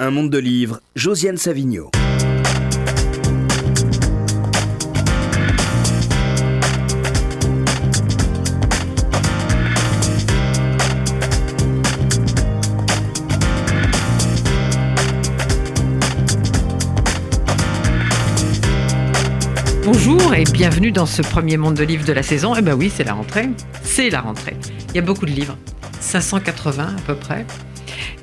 Un monde de livres, Josiane Savigno. Bonjour et bienvenue dans ce premier monde de livres de la saison. Eh ben oui, c'est la rentrée. C'est la rentrée. Il y a beaucoup de livres, 580 à peu près.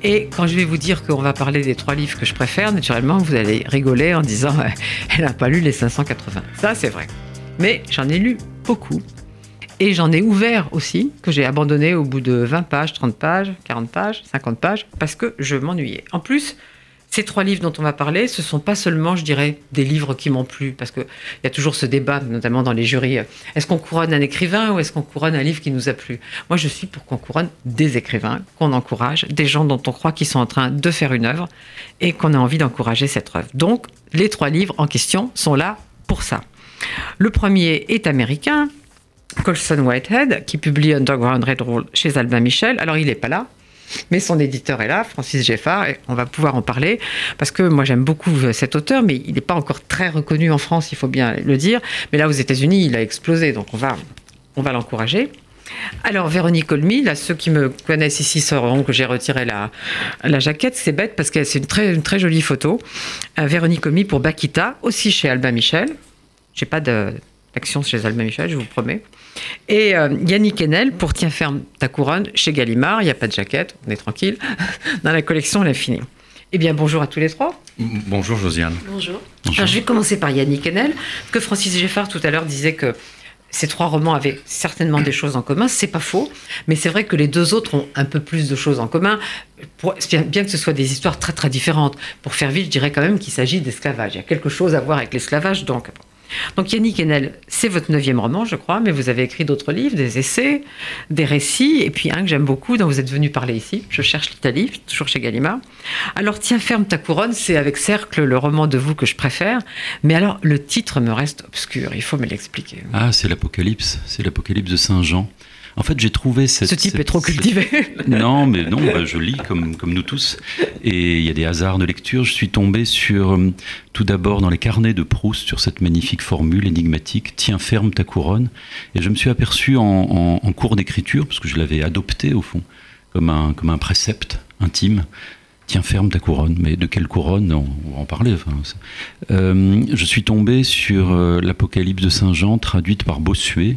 Et quand je vais vous dire qu'on va parler des trois livres que je préfère, naturellement, vous allez rigoler en disant elle n'a pas lu les 580. Ça, c'est vrai. Mais j'en ai lu beaucoup. Et j'en ai ouvert aussi, que j'ai abandonné au bout de 20 pages, 30 pages, 40 pages, 50 pages, parce que je m'ennuyais. En plus, ces trois livres dont on va parler, ce sont pas seulement, je dirais, des livres qui m'ont plu, parce qu'il y a toujours ce débat, notamment dans les jurys, est-ce qu'on couronne un écrivain ou est-ce qu'on couronne un livre qui nous a plu? Moi, je suis pour qu'on couronne des écrivains, qu'on encourage, des gens dont on croit qu'ils sont en train de faire une œuvre et qu'on a envie d'encourager cette œuvre. Donc, les trois livres en question sont là pour ça. Le premier est américain, Colson Whitehead, qui publie Underground Red Roll chez Albin Michel. Alors, il n'est pas là, mais son éditeur est là, Francis Geffard, et on va pouvoir en parler, parce que moi j'aime beaucoup cet auteur, mais il n'est pas encore très reconnu en France, il faut bien le dire. Mais là, aux États-Unis, il a explosé, donc on va, on va l'encourager. Alors, Véronique Olmy, là, ceux qui me connaissent ici sauront que j'ai retiré la, la jaquette. C'est bête parce que c'est une très, très jolie photo. Euh, Véronique Olmy pour Bakita, aussi chez Albin Michel. J'ai pas d'action chez Albin Michel, je vous promets. Et euh, Yannick Enel pour Tiens ferme ta couronne chez Gallimard. Il n'y a pas de jaquette, on est tranquille. Dans la collection, elle est finie. Eh bien, bonjour à tous les trois. Bonjour Josiane. Bonjour. Alors, je vais commencer par Yannick Enel, que Francis Geffard tout à l'heure disait que ces trois romans avaient certainement des choses en commun, c'est pas faux, mais c'est vrai que les deux autres ont un peu plus de choses en commun, pour, bien que ce soit des histoires très très différentes. Pour faire vite, je dirais quand même qu'il s'agit d'esclavage. Il y a quelque chose à voir avec l'esclavage, donc donc Yannick Enel, c'est votre neuvième roman, je crois, mais vous avez écrit d'autres livres, des essais, des récits, et puis un que j'aime beaucoup, dont vous êtes venu parler ici, Je cherche l'Italie, toujours chez Gallimard. Alors Tiens ferme ta couronne, c'est avec Cercle le roman de vous que je préfère, mais alors le titre me reste obscur, il faut me l'expliquer. Ah, c'est l'Apocalypse, c'est l'Apocalypse de Saint Jean. En fait, j'ai trouvé cette. Ce type est trop cultivé. non, mais non, bah, je lis comme, comme nous tous. Et il y a des hasards de lecture. Je suis tombé sur, euh, tout d'abord, dans les carnets de Proust, sur cette magnifique formule énigmatique Tiens ferme ta couronne. Et je me suis aperçu en, cours d'écriture, parce que je l'avais adopté au fond, comme un, comme un précepte intime. Tiens ferme ta couronne. Mais de quelle couronne? On, va en parler. Enfin, euh, je suis tombé sur euh, l'Apocalypse de Saint Jean, traduite par Bossuet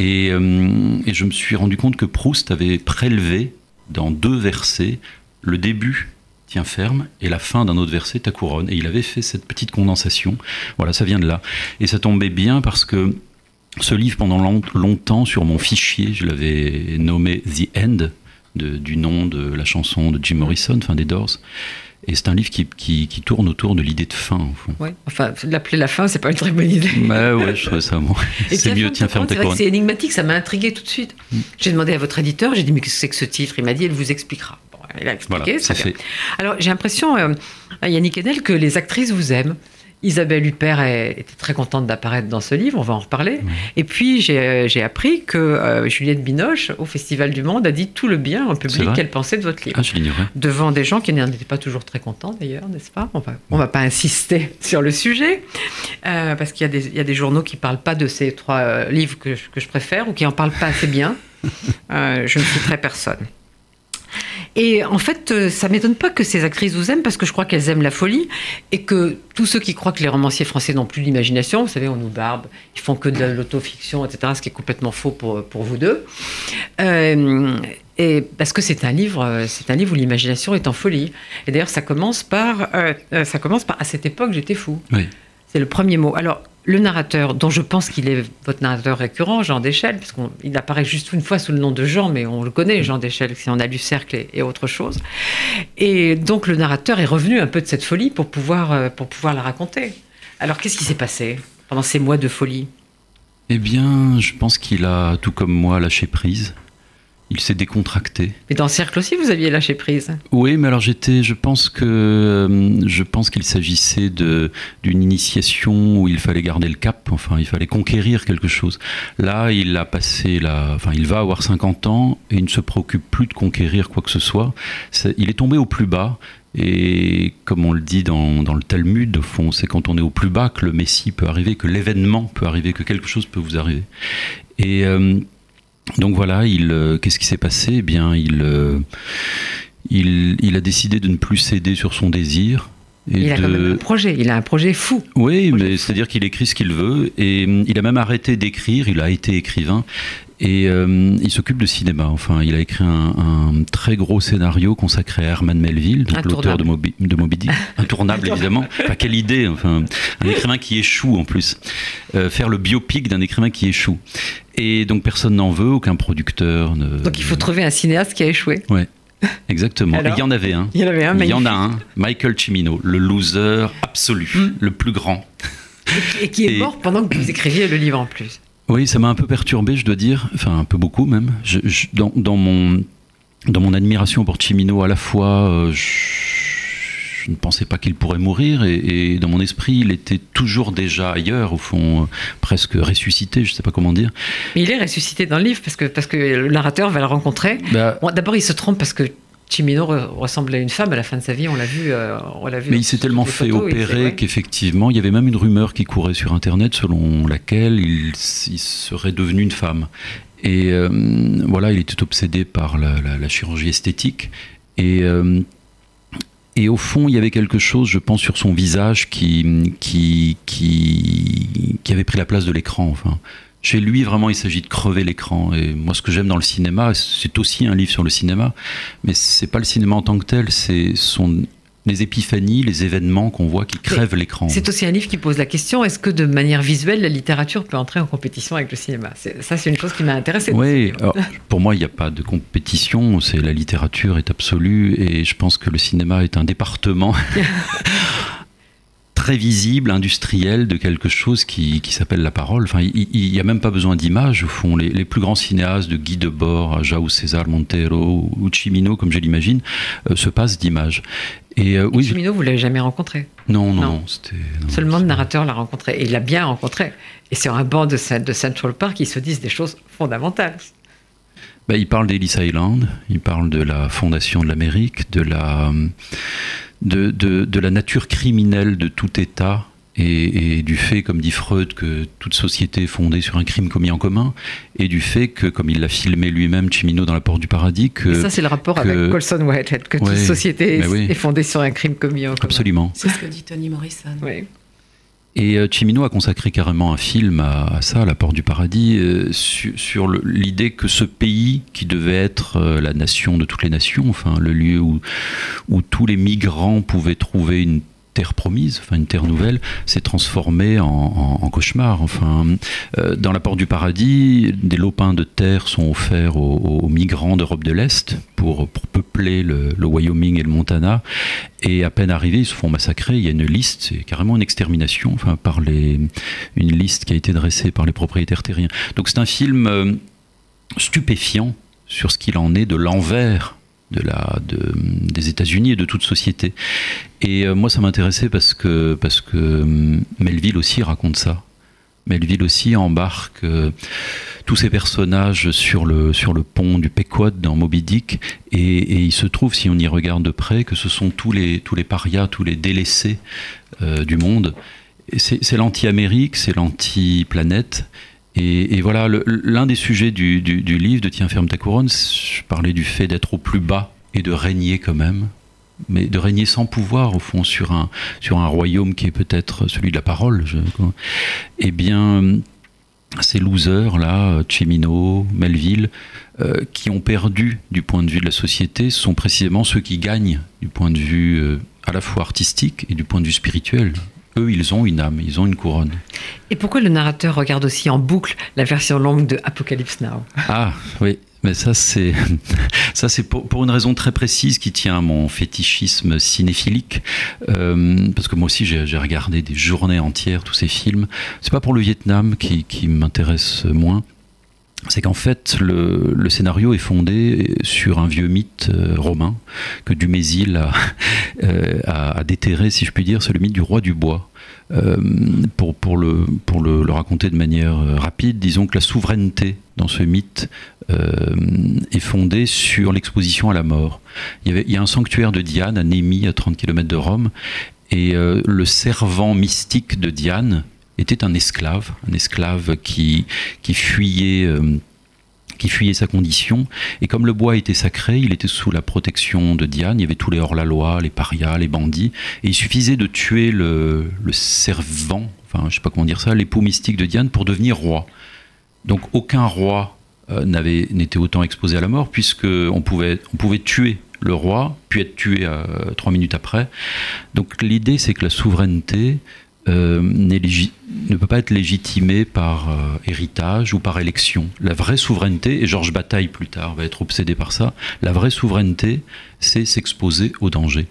euh, et, je me suis rendu compte que Proust avait prélevé dans deux versets le début tiens ferme, et la fin d'un autre verset, ta couronne. Et il avait fait cette petite condensation. Voilà, ça vient de là. Et ça tombait bien parce que ce livre, pendant longtemps, sur mon fichier, je l'avais nommé The End, du nom de la chanson de Jim Morrison, fin des Doors. Et c'est un livre qui, qui, tourne autour de l'idée de fin, au fond. Ouais. Enfin, l'appeler la fin, c'est pas une très bonne idée. Bah ouais, je trouve ça bon. C'est mieux, tiens, ferme ta couronne. C'est énigmatique, ça m'a intrigué tout de suite. Mm. J'ai demandé à votre éditeur, j'ai dit, mais qu'est-ce que c'est que ce titre? Il m'a dit, elle vous expliquera. Bon, elle a expliqué, ça fait. Alors, j'ai l'impression, euh, Yannick Enel, que les actrices vous aiment. Isabelle Huppert était très contente d'apparaître dans ce livre, on va en reparler. Et puis j'ai appris que euh, Juliette Binoche, au Festival du Monde, a dit tout le bien en public qu'elle pensait de votre livre. Ah, Devant des gens qui n'étaient pas toujours très contents d'ailleurs, n'est-ce pas? On va, on va pas insister sur le sujet, euh, parce qu'il y, y, a des journaux qui ne parlent pas de ces trois euh, livres que je, que je, préfère ou qui n'en parlent pas assez bien. je ne citerai personne. Et en fait, euh, ça m'étonne pas que ces actrices vous aiment parce que je crois qu'elles aiment la folie et que tous ceux qui croient que les romanciers français n'ont plus d'imagination, vous savez, on nous barbe, ils font que de l'autofiction, etc., ce qui est complètement faux pour, pour vous deux. Euh, et parce que c'est un livre, euh, c'est un livre où l'imagination est en folie. Et d'ailleurs, ça commence par, ça commence par à cette époque, j'étais fou. Oui. C'est le premier mot. Alors, le narrateur, dont je pense qu'il est votre narrateur récurrent, Jean Deschelles, parce qu'il apparaît juste une fois sous le nom de Jean, mais on le connaît, Jean Deschelles, si on a lu Cercle et, autre chose. Et donc le narrateur est revenu un peu de cette folie pour pouvoir, euh, pour pouvoir la raconter. Alors qu'est-ce qui s'est passé pendant ces mois de folie? Eh bien, je pense qu'il a, tout comme moi, lâché prise il s'est décontracté. Mais dans le cercle aussi, vous aviez lâché prise. Oui, mais alors j'étais, je pense que, euh, je pense qu'il s'agissait de d'une initiation où il fallait garder le cap. Enfin, il fallait conquérir quelque chose. Là, il a passé la, enfin, il va avoir 50 ans et il ne se préoccupe plus de conquérir quoi que ce soit. il est tombé au plus bas Et comme on le dit dans, dans le Talmud, au fond, c'est quand on est au plus bas que le Messie peut arriver, que l'événement peut arriver, que quelque chose peut vous arriver. Et euh, donc voilà, il, euh, qu'est-ce qui s'est passé? Eh bien, euh, il a décidé de ne plus céder sur son désir. Il a quand même un projet, il a un projet fou. oui, Projet mais c'est-à-dire qu'il écrit ce qu'il veut et hum, il a même arrêté d'écrire. Il a été écrivain et euh, il s'occupe de cinéma. Enfin, il a écrit un, un très gros scénario consacré à Herman Melville, donc l'auteur de Moby, de Moby Dick. Intournable, évidemment. Enfin, quelle idée Enfin, un écrivain qui échoue en plus. Euh, faire le biopic d'un écrivain qui échoue. Et donc personne n'en veut, aucun producteur. Ne... Donc il faut trouver un cinéaste qui a échoué. Ouais, exactement. Alors il y en avait un. Il y en avait un, Il y en a un, Michael Cimino, le loser absolu, Mm. le plus grand. Et qui est Et- mort pendant que vous écriviez le livre en plus. Oui, ça m'a un peu perturbé, je dois dire, enfin un peu beaucoup même. Je- je- dans, dans mon, dans mon admiration pour Chimino, à la fois, euh, je, je ne pensais pas qu'il pourrait mourir, et, et dans mon esprit, il était toujours déjà ailleurs, au fond, euh, presque ressuscité, je ne sais pas comment dire. Mais il est ressuscité dans le livre parce que, parce que le narrateur va le rencontrer. Bah, Bon, D'abord, il se trompe parce que Chimino re- ressemblait à une femme à la fin de sa vie. On l'a vu. euh, on l'a vu Mais il s'est tellement fait photos, opérer qu'effectivement, il y avait même une rumeur qui courait sur Internet selon laquelle il, serait devenu une femme. Et euh, voilà, il était obsédé par la, la- la chirurgie esthétique. Et, euh, et au fond, il y avait quelque chose, je pense, sur son visage qui, qui, qui, qui avait pris la place de l'écran. Enfin, chez lui, vraiment, il s'agit de crever l'écran. Et moi, ce que j'aime dans le cinéma, c'est aussi un livre sur le cinéma, mais c'est pas le cinéma en tant que tel, c'est son les épiphanies, les événements qu'on voit qui crèvent l'écran. C'est aussi un livre qui pose la question est-ce que de manière visuelle, la littérature peut entrer en compétition avec le cinéma? Ça, c'est une chose qui m'a intéressée. Oui, alors, pour moi, il n'y a pas de compétition. C'est la littérature est absolue et je pense que le cinéma est un département très visible, industriel de quelque chose qui, qui s'appelle la parole. Enfin, il n'y a même pas besoin d'images. Au fond, les, les plus grands cinéastes de Guy Debord à Jao César Montero ou Chimino, comme je l'imagine, euh, se passent d'images. Et euh, oui, Chimino, vous l'avez jamais rencontré? non, non, Non. non, c'était non, Seulement le narrateur l'a rencontré. Et il l'a bien rencontré. Et sur un banc de, Cent- de Central Park, ils se disent des choses fondamentales. Bah, il parle d'Ellis Island, il parle de la fondation de l'Amérique, de la, de, de, de la nature criminelle de tout État et, et du fait, comme dit Freud, que toute société est fondée sur un crime commis en commun, et du fait que, comme il l'a filmé lui-même, Chimino dans La Porte du Paradis, que... Et ça, c'est le rapport que- avec Colson Whitehead, que toute société est, oui. est fondée sur un crime commis en commun. Absolument. C'est ce que dit Tony Morrison. Oui. Et euh, Chimino a consacré carrément un film à, ça, à La Porte du Paradis, euh, su- sur l'idée que ce pays, qui devait être euh, la nation de toutes les nations, enfin le lieu où, où tous les migrants pouvaient trouver une terre promise, enfin une terre nouvelle, s'est transformé en, cauchemar. Enfin, euh, dans la Porte du Paradis, des lopins de terre sont offerts aux, migrants d'Europe de l'Est pour, peupler le, le Wyoming et le Montana. Et à peine arrivés, ils se font massacrer. Il y a une liste, c'est carrément une extermination, enfin par les, une liste qui a été dressée par les propriétaires terriens. Donc c'est un film euh, stupéfiant sur ce qu'il en est de l'envers de la, de, des États-Unis et de toute société. Et euh, moi, ça m'intéressait parce que, parce que euh, Melville aussi raconte ça. Melville aussi embarque euh, tous ces personnages sur le, sur le pont du Pequot dans Moby Dick, et, il se trouve, si on y regarde de près, que ce sont tous les, tous les parias, tous les délaissés euh, du monde. C'est l'anti-Amérique, c'est l'anti-planète. Et, voilà, l'un des sujets du, livre de Tiens, ferme ta couronne, je parlais du fait d'être au plus bas et de régner quand même, mais de régner sans pouvoir, au fond, sur un, royaume qui est peut-être celui de la parole. eh bien, ces losers-là, Chimino, Melville, euh, qui ont perdu du point de vue de la société, sont précisément ceux qui gagnent du point de vue euh, à la fois artistique et du point de vue spirituel. Eux, ils ont une âme, ils ont une couronne. Et pourquoi le narrateur regarde aussi en boucle la version longue de Apocalypse Now? Ah, oui. Mais ça, c'est ça, c'est pour, pour une raison très précise qui tient à mon fétichisme cinéphilique. Euh, parce que moi aussi, j'ai regardé des journées entières tous ces films. C'est pas pour le Vietnam qui, qui m'intéresse moins. C'est qu'en fait, le, scénario est fondé sur un vieux mythe euh, romain que Dumézil a, euh, a, déterré, si je puis dire, c'est le mythe du roi du bois. Euh, pour, le, raconter de manière rapide, disons que la souveraineté dans ce mythe est fondée sur l'exposition à la mort. Il y, avait, a un sanctuaire de Diane à Némi, à 30 km de Rome, et le servant mystique de Diane était un esclave, un esclave qui, qui fuyait qui fuyait sa condition. Et comme le bois était sacré, il était sous la protection de Diane. Il y avait tous les hors-la-loi, les parias, les bandits. Et il suffisait de tuer le, servant, enfin, je sais pas comment dire ça, l'époux mystique de Diane pour devenir roi. Donc aucun roi euh, n'avait n'était autant exposé à la mort, puisque on pouvait, on pouvait tuer le roi, puis être tué euh, trois minutes après. Donc l'idée, c'est que la souveraineté, euh, ne peut pas être légitimé par euh, héritage ou par élection. La vraie souveraineté, et Georges Bataille plus tard va être obsédé par ça, la vraie souveraineté, c'est s'exposer au danger.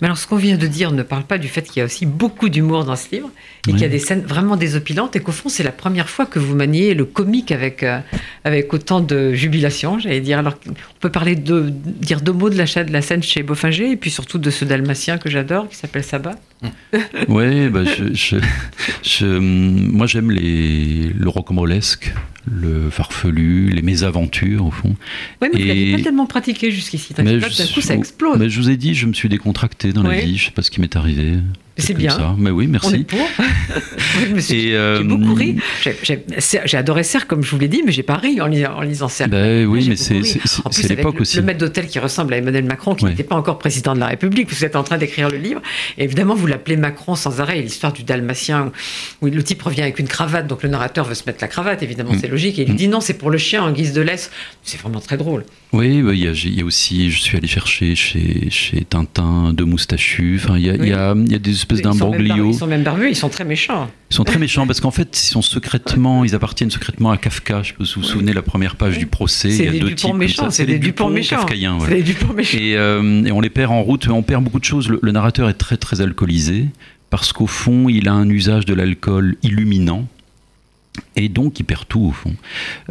Mais alors, ce qu'on vient de dire ne parle pas du fait qu'il y a aussi beaucoup d'humour dans ce livre et qu'il y a des scènes vraiment désopilantes et qu'au fond, c'est la première fois que vous maniez le comique avec, euh, avec autant de jubilation, j'allais dire. Alors, on peut parler de dire deux mots de la, de la scène chez Boffinger et puis surtout de ce dalmatien que j'adore qui s'appelle Sabat. oui, bah je, moi j'aime le rocambolesque, le farfelu, les mésaventures au fond. Oui, mais et... vous pas tellement pratiqué jusqu'ici. D'un coup, ça explose. Mais je vous ai dit, je me suis décontracté dans la vie. Je ne sais pas ce qui m'est arrivé. C'est bien. Ça. Mais oui, merci. J'ai euh, beaucoup ri. J'ai adoré Serre, comme je vous l'ai dit, mais j'ai pas ri en, lisant, en lisant Serre. Ben oui, mais c'est l'époque aussi. Le maître d'hôtel qui ressemble à Emmanuel Macron, qui n'était pas encore président de la République. Vous êtes en train d'écrire le livre. Et évidemment, vous l'appelez Macron sans arrêt. L'histoire du Dalmatien, où le type revient avec une cravate, donc le narrateur veut se mettre la cravate, évidemment, mm. c'est logique. Et il mm. dit non, c'est pour le chien en guise de laisse. C'est vraiment très drôle. Oui, bah, il y, a aussi, je suis allé chercher chez, chez Tintin de moustachu. Enfin, il y, y, a des espèces d'imbroglio ils sont même barbus, ils sont très méchants. Ils sont très méchants parce qu'en fait, ils sont secrètement, ils appartiennent secrètement à Kafka. Je si vous vous souvenez la première page du procès. C'est des, Dupont méchants. C'est des Dupont méchants. C'est des Dupont méchants. Et, euh, et, on les perd en route. On perd beaucoup de choses. Le, le narrateur est très très alcoolisé parce qu'au fond, il a un usage de l'alcool illuminant. Et donc, il perd tout au fond.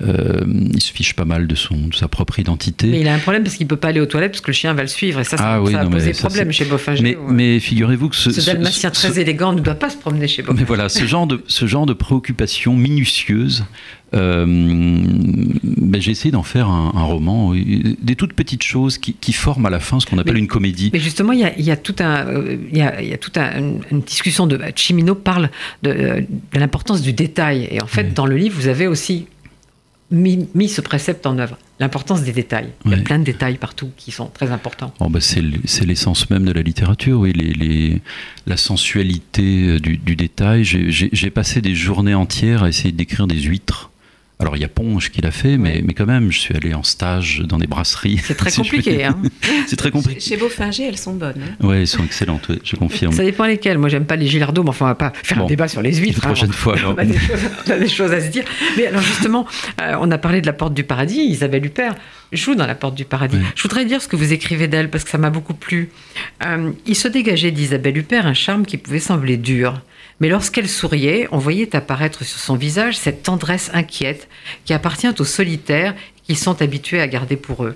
Euh, il se fiche pas mal de, son, de sa propre identité. Mais il a un problème parce qu'il peut pas aller aux toilettes parce que le chien va le suivre. Et ça, ça, ah ça a posé problème chez Boffinger. Mais, mais figurez-vous que ce, ce, dalmatien très élégant ne doit pas se promener chez Boffinger. Mais voilà, ce genre de, ce genre de préoccupation minutieuse ben j'ai essayé d'en faire un, roman, des toutes petites choses qui, forment à la fin ce qu'on appelle une comédie. Mais justement, il y a, il y a tout un, il y a, il y a toute un, une discussion de Chimino parle de, de l'importance du détail. Et en fait, dans le livre, vous avez aussi mis, mis ce précepte en œuvre. L'importance des détails. Il y a plein de détails partout qui sont très importants. Oh bah c'est l'essence même de la littérature, oui, les, les, la sensualité du, du détail. J'ai passé des journées entières à essayer d'écrire des huîtres alors il y a Ponge qui l'a fait, mais, mais quand même, je suis allé en stage dans des brasseries. C'est très compliqué. Hein c'est très compliqué. Chez Beaufinger, elles sont bonnes. Hein oui, elles sont excellentes, je confirme. Ça dépend lesquelles. Moi, j'aime pas les gilardos, mais enfin, on va pas faire un débat sur les huîtres. La prochaine fois. On, a des choses, on, a des choses, à se dire. Mais alors justement, euh, on a parlé de la Porte du Paradis. Isabelle Huppert joue dans la Porte du Paradis. Je voudrais dire ce que vous écrivez d'elle, parce que ça m'a beaucoup plu. Euh, il se dégageait d'Isabelle Huppert un charme qui pouvait sembler dur. Mais lorsqu'elle souriait, on voyait apparaître sur son visage cette tendresse inquiète qui appartient aux solitaires qui sont habitués à garder pour eux.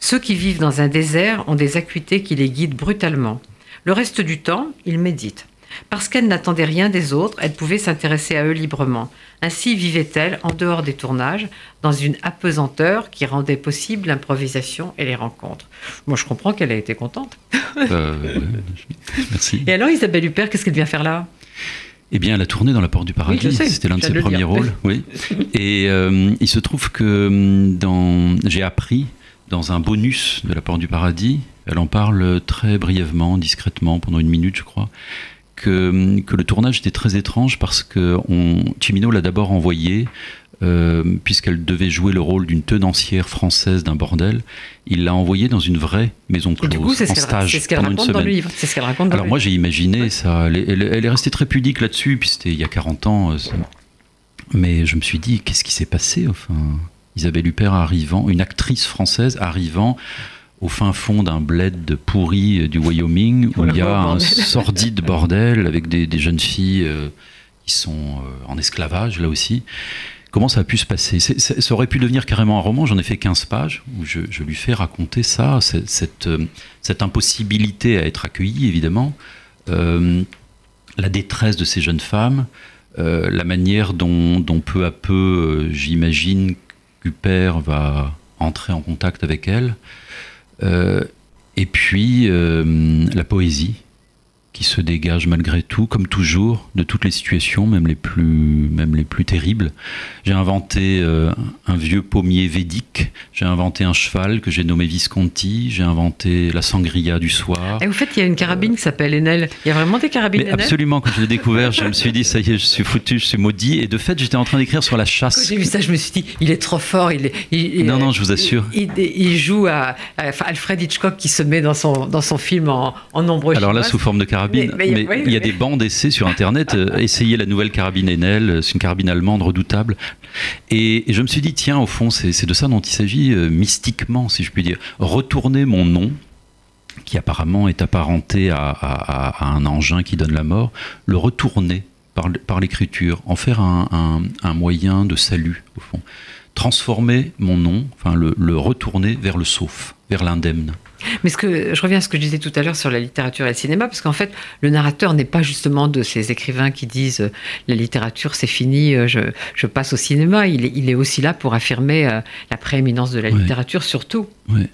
Ceux qui vivent dans un désert ont des acuités qui les guident brutalement. Le reste du temps, ils méditent. Parce qu'elle n'attendait rien des autres, elle pouvait s'intéresser à eux librement. Ainsi vivait-elle en dehors des tournages, dans une apesanteur qui rendait possible l'improvisation et les rencontres. Moi, je comprends qu'elle a été contente. Euh, merci. Et alors, Isabelle Huppert, qu'est-ce qu'elle vient faire là? Eh bien, elle a tourné dans La Porte du Paradis. C'était l'un de ses premiers rôles. Oui. Et euh, il se trouve que hum, dans... j'ai appris dans un bonus de La Porte du Paradis, elle en parle très brièvement, discrètement, pendant une minute, je crois, que, hum, que le tournage était très étrange parce que on... Chimino l'a d'abord envoyé euh, puisqu'elle devait jouer le rôle d'une tenancière française d'un bordel, il l'a envoyée dans une vraie maison close, coup, en stage C'est ce qu'elle raconte dans le livre. C'est ce qu'elle raconte. Alors moi j'ai imaginé ça. Elle, est restée très pudique là-dessus, puis c'était il y a 40 ans. Euh, mais je me suis dit, qu'est-ce qui s'est passé Enfin, Isabelle Huppert arrivant, une actrice française arrivant au fin fond d'un bled pourri euh, du Wyoming, où il y a un sordide bordel avec des, jeunes filles qui sont en esclavage là aussi. Comment ça a pu se passer Ça aurait pu devenir carrément un roman, j'en ai fait 15 pages, où je, lui fais raconter ça, cette, cette, euh, impossibilité à être accueilli, évidemment. Euh, la détresse de ces jeunes femmes, la manière dont, peu à peu, j'imagine, Cooper va entrer en contact avec elles. et puis la poésie qui se dégage malgré tout, comme toujours, de toutes les situations, même les plus, même les plus terribles. J'ai inventé euh, un vieux pommier védique, j'ai inventé un cheval que j'ai nommé Visconti, j'ai inventé la sangria du soir. Et vous faites, il y a une carabine qui s'appelle Enel. Il y a vraiment des carabines Enel Absolument, quand je l'ai découvert, je me suis dit, ça y est, je suis foutu, je suis maudit. Et de fait, j'étais en train d'écrire sur la chasse. Quand j'ai vu ça, je me suis dit, il est trop fort. Il, est, non, non, je vous assure. Il, joue à, Alfred Hitchcock qui se met dans son, dans son film en, en nombreux Alors là, sous forme de carabine mais, il y a des bandes d'essais sur Internet. Euh, essayez la nouvelle carabine Enel, euh, c'est une carabine allemande redoutable. Et, je me suis dit, tiens, au fond, c'est de ça dont il s'agit euh, mystiquement, si je puis dire. Retourner mon nom, qui apparemment est apparenté à, un engin qui donne la mort, le retourner par, l'écriture, en faire un, moyen de salut, au fond. Transformer mon nom, enfin le retourner vers le sauf, vers l'indemne. Mais ce que, je reviens à ce que je disais tout à l'heure sur la littérature et le cinéma, parce qu'en fait, le narrateur n'est pas justement de ces écrivains qui disent euh, la littérature c'est fini, euh, je, passe au cinéma. Il est, il est, aussi là pour affirmer euh, la prééminence de la littérature surtout. Oui.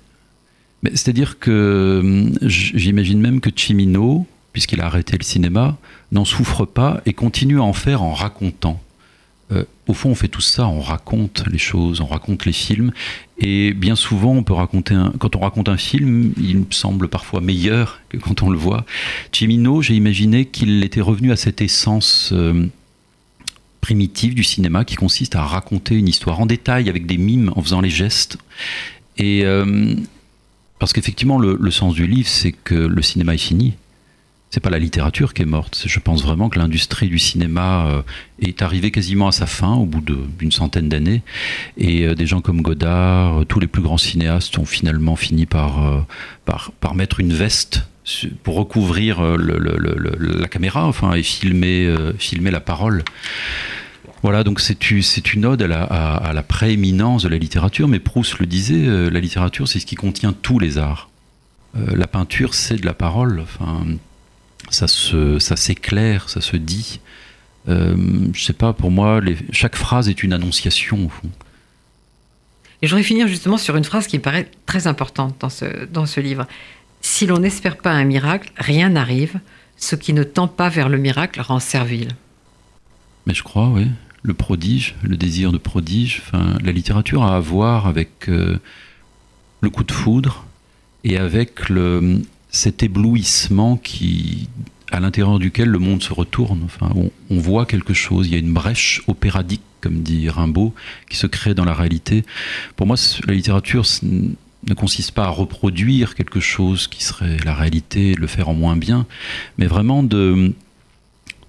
C'est-à-dire que hum, j'imagine même que Chimino, puisqu'il a arrêté le cinéma, n'en souffre pas et continue à en faire en racontant. Euh, au fond, on fait tout ça, on raconte les choses, on raconte les films, et bien souvent, on peut raconter quand on raconte un film, il me semble parfois meilleur que quand on le voit. Cimino, j'ai imaginé qu'il était revenu à cette essence euh, primitive du cinéma qui consiste à raconter une histoire en détail avec des mimes, en faisant les gestes, et euh, parce qu'effectivement, le sens du livre, c'est que le cinéma est fini c'est pas la littérature qui est morte. Je pense vraiment que l'industrie du cinéma euh, est arrivée quasiment à sa fin au bout d'une centaine d'années. Et euh, des gens comme Godard, euh, tous les plus grands cinéastes ont finalement fini par, mettre une veste pour recouvrir la caméra, enfin, et filmer, la parole. Voilà, donc c'est une ode à la, prééminence de la littérature, mais Proust le disait, la littérature c'est ce qui contient tous les arts. la peinture c'est de la parole. Ça se, ça s'éclaire, ça se dit. Euh, je sais pas, pour moi, chaque phrase est une annonciation au fond. Et je voudrais finir justement sur une phrase qui me paraît très importante dans ce, dans ce livre. Si l'on n'espère pas un miracle, rien n'arrive. Ce qui ne tend pas vers le miracle rend servile. Mais je crois, oui. Le prodige, le désir de prodige. Enfin, la littérature a à voir avec euh, le coup de foudre et avec le, cet éblouissement qui, à l'intérieur duquel le monde se retourne. Enfin, on, voit quelque chose, il y a une brèche opéradique, comme dit Rimbaud, qui se crée dans la réalité. Pour moi, la littérature ne consiste pas à reproduire quelque chose qui serait la réalité, le faire en moins bien, mais vraiment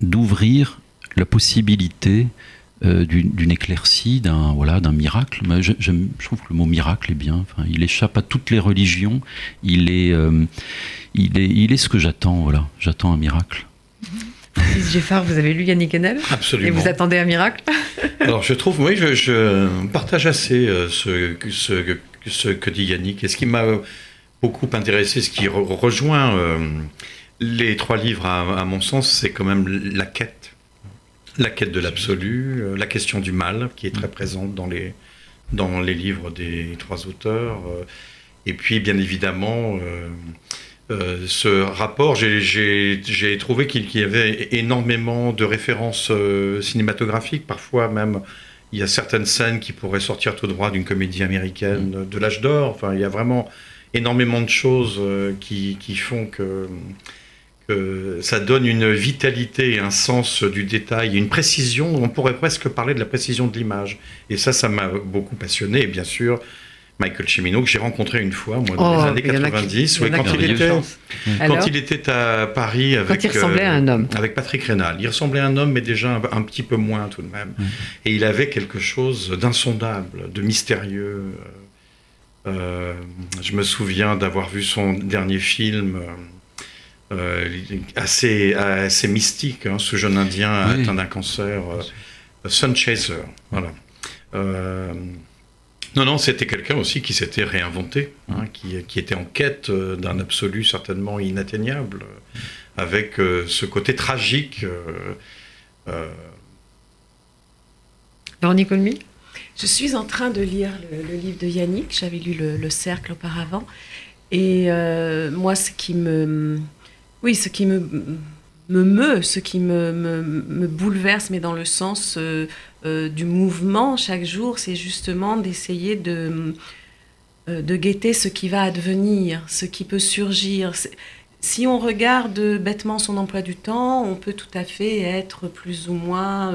d'ouvrir la possibilité euh, d'une éclaircie, d'un voilà, d'un miracle. Je, je, trouve que le mot miracle est bien. Enfin, il échappe à toutes les religions. Il est, euh, il est, il est ce que j'attends. Voilà, j'attends un miracle. Fils Geffard, vous avez lu Yannick Enel Absolument. Et vous attendez un miracle? Alors, je trouve, oui, je, partage assez euh, ce, ce, ce, que dit Yannick. Et ce qui m'a beaucoup intéressé, ce qui rejoint les trois livres, à mon sens, c'est quand même la quête la quête de l'absolu, euh, la question du mal, qui est très présente dans les, dans les livres des trois auteurs. Euh, et puis, bien évidemment, euh, ce rapport, j'ai trouvé qu'il y avait énormément de références cinématographiques, parfois même il y a certaines scènes qui pourraient sortir tout droit d'une comédie américaine de l'âge d'or. Enfin, il y a vraiment énormément de choses qui, qui font que ça donne une vitalité, un sens du détail, une précision. On pourrait presque parler de la précision de l'image. Et ça, ça m'a beaucoup passionné. Et bien sûr, Michael Cimino, que j'ai rencontré une fois, moi, dans les oh, années 90, quand, il était, quand il était à Paris avec, il ressemblait à un homme. Euh, avec Patrick Rénal. Il ressemblait à un homme, mais déjà un, petit peu moins tout de même. Et il avait quelque chose d'insondable, de mystérieux. Euh, je me souviens d'avoir vu son dernier film. Euh, assez, assez mystique. Hein, ce jeune Indien atteint d'un cancer. Euh, Sun Chaser, voilà. Euh, Non, non, c'était quelqu'un aussi qui s'était réinventé, hein, qui, qui, était en quête d'un absolu certainement inatteignable, avec euh, ce côté tragique. Euh, Véronique Olmy Je suis en train de lire le, le livre de Yannick, j'avais lu le, le, Cercle auparavant, et euh, moi, ce qui me... Oui, ce qui me me meut, ce qui me, bouleverse, mais dans le sens euh, euh, du mouvement chaque jour, c'est justement d'essayer de, euh, de guetter ce qui va advenir, ce qui peut surgir. Si on regarde bêtement son emploi du temps, on peut tout à fait être plus ou moins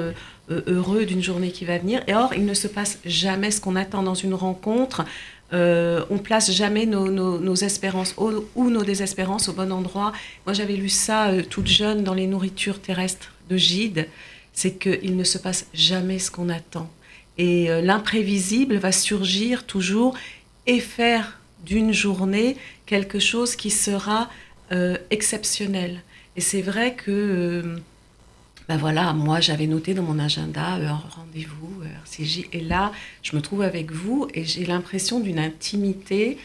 heureux d'une journée qui va venir. Et or, il ne se passe jamais ce qu'on attend dans une rencontre. Euh, on place jamais nos, espérances ou nos désespérances au bon endroit. Moi, j'avais lu ça euh, toute jeune dans les nourritures terrestres de Gide. C'est qu'il ne se passe jamais ce qu'on attend. Et euh, l'imprévisible va surgir toujours et faire d'une journée quelque chose qui sera euh, exceptionnel. Et c'est vrai que ben voilà, moi j'avais noté dans mon agenda euh, rendez-vous, RCJ, et là je me trouve avec vous et j'ai l'impression d'une intimité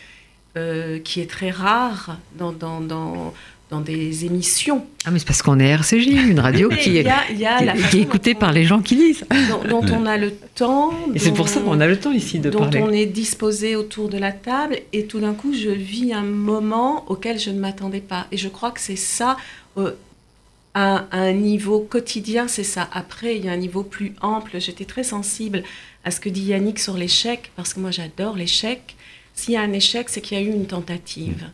euh, qui est très rare dans, dans, dans, dans des émissions. Ah mais c'est parce qu'on est RCJ, une radio qui, est, y a, y a qui, qui est écoutée par les gens qui lisent. Dont, dont on a le temps. Et c'est pour ça qu'on a le temps ici de dont parler. Dont on est disposé autour de la table et tout d'un coup je vis un moment auquel je ne m'attendais pas. Et je crois que c'est ça... Euh, à, un niveau quotidien, c'est ça. Après, il y a un niveau plus ample. J'étais très sensible à ce que dit Yannick sur l'échec, parce que moi j'adore l'échec. S'il y a un échec, c'est qu'il y a eu une tentative.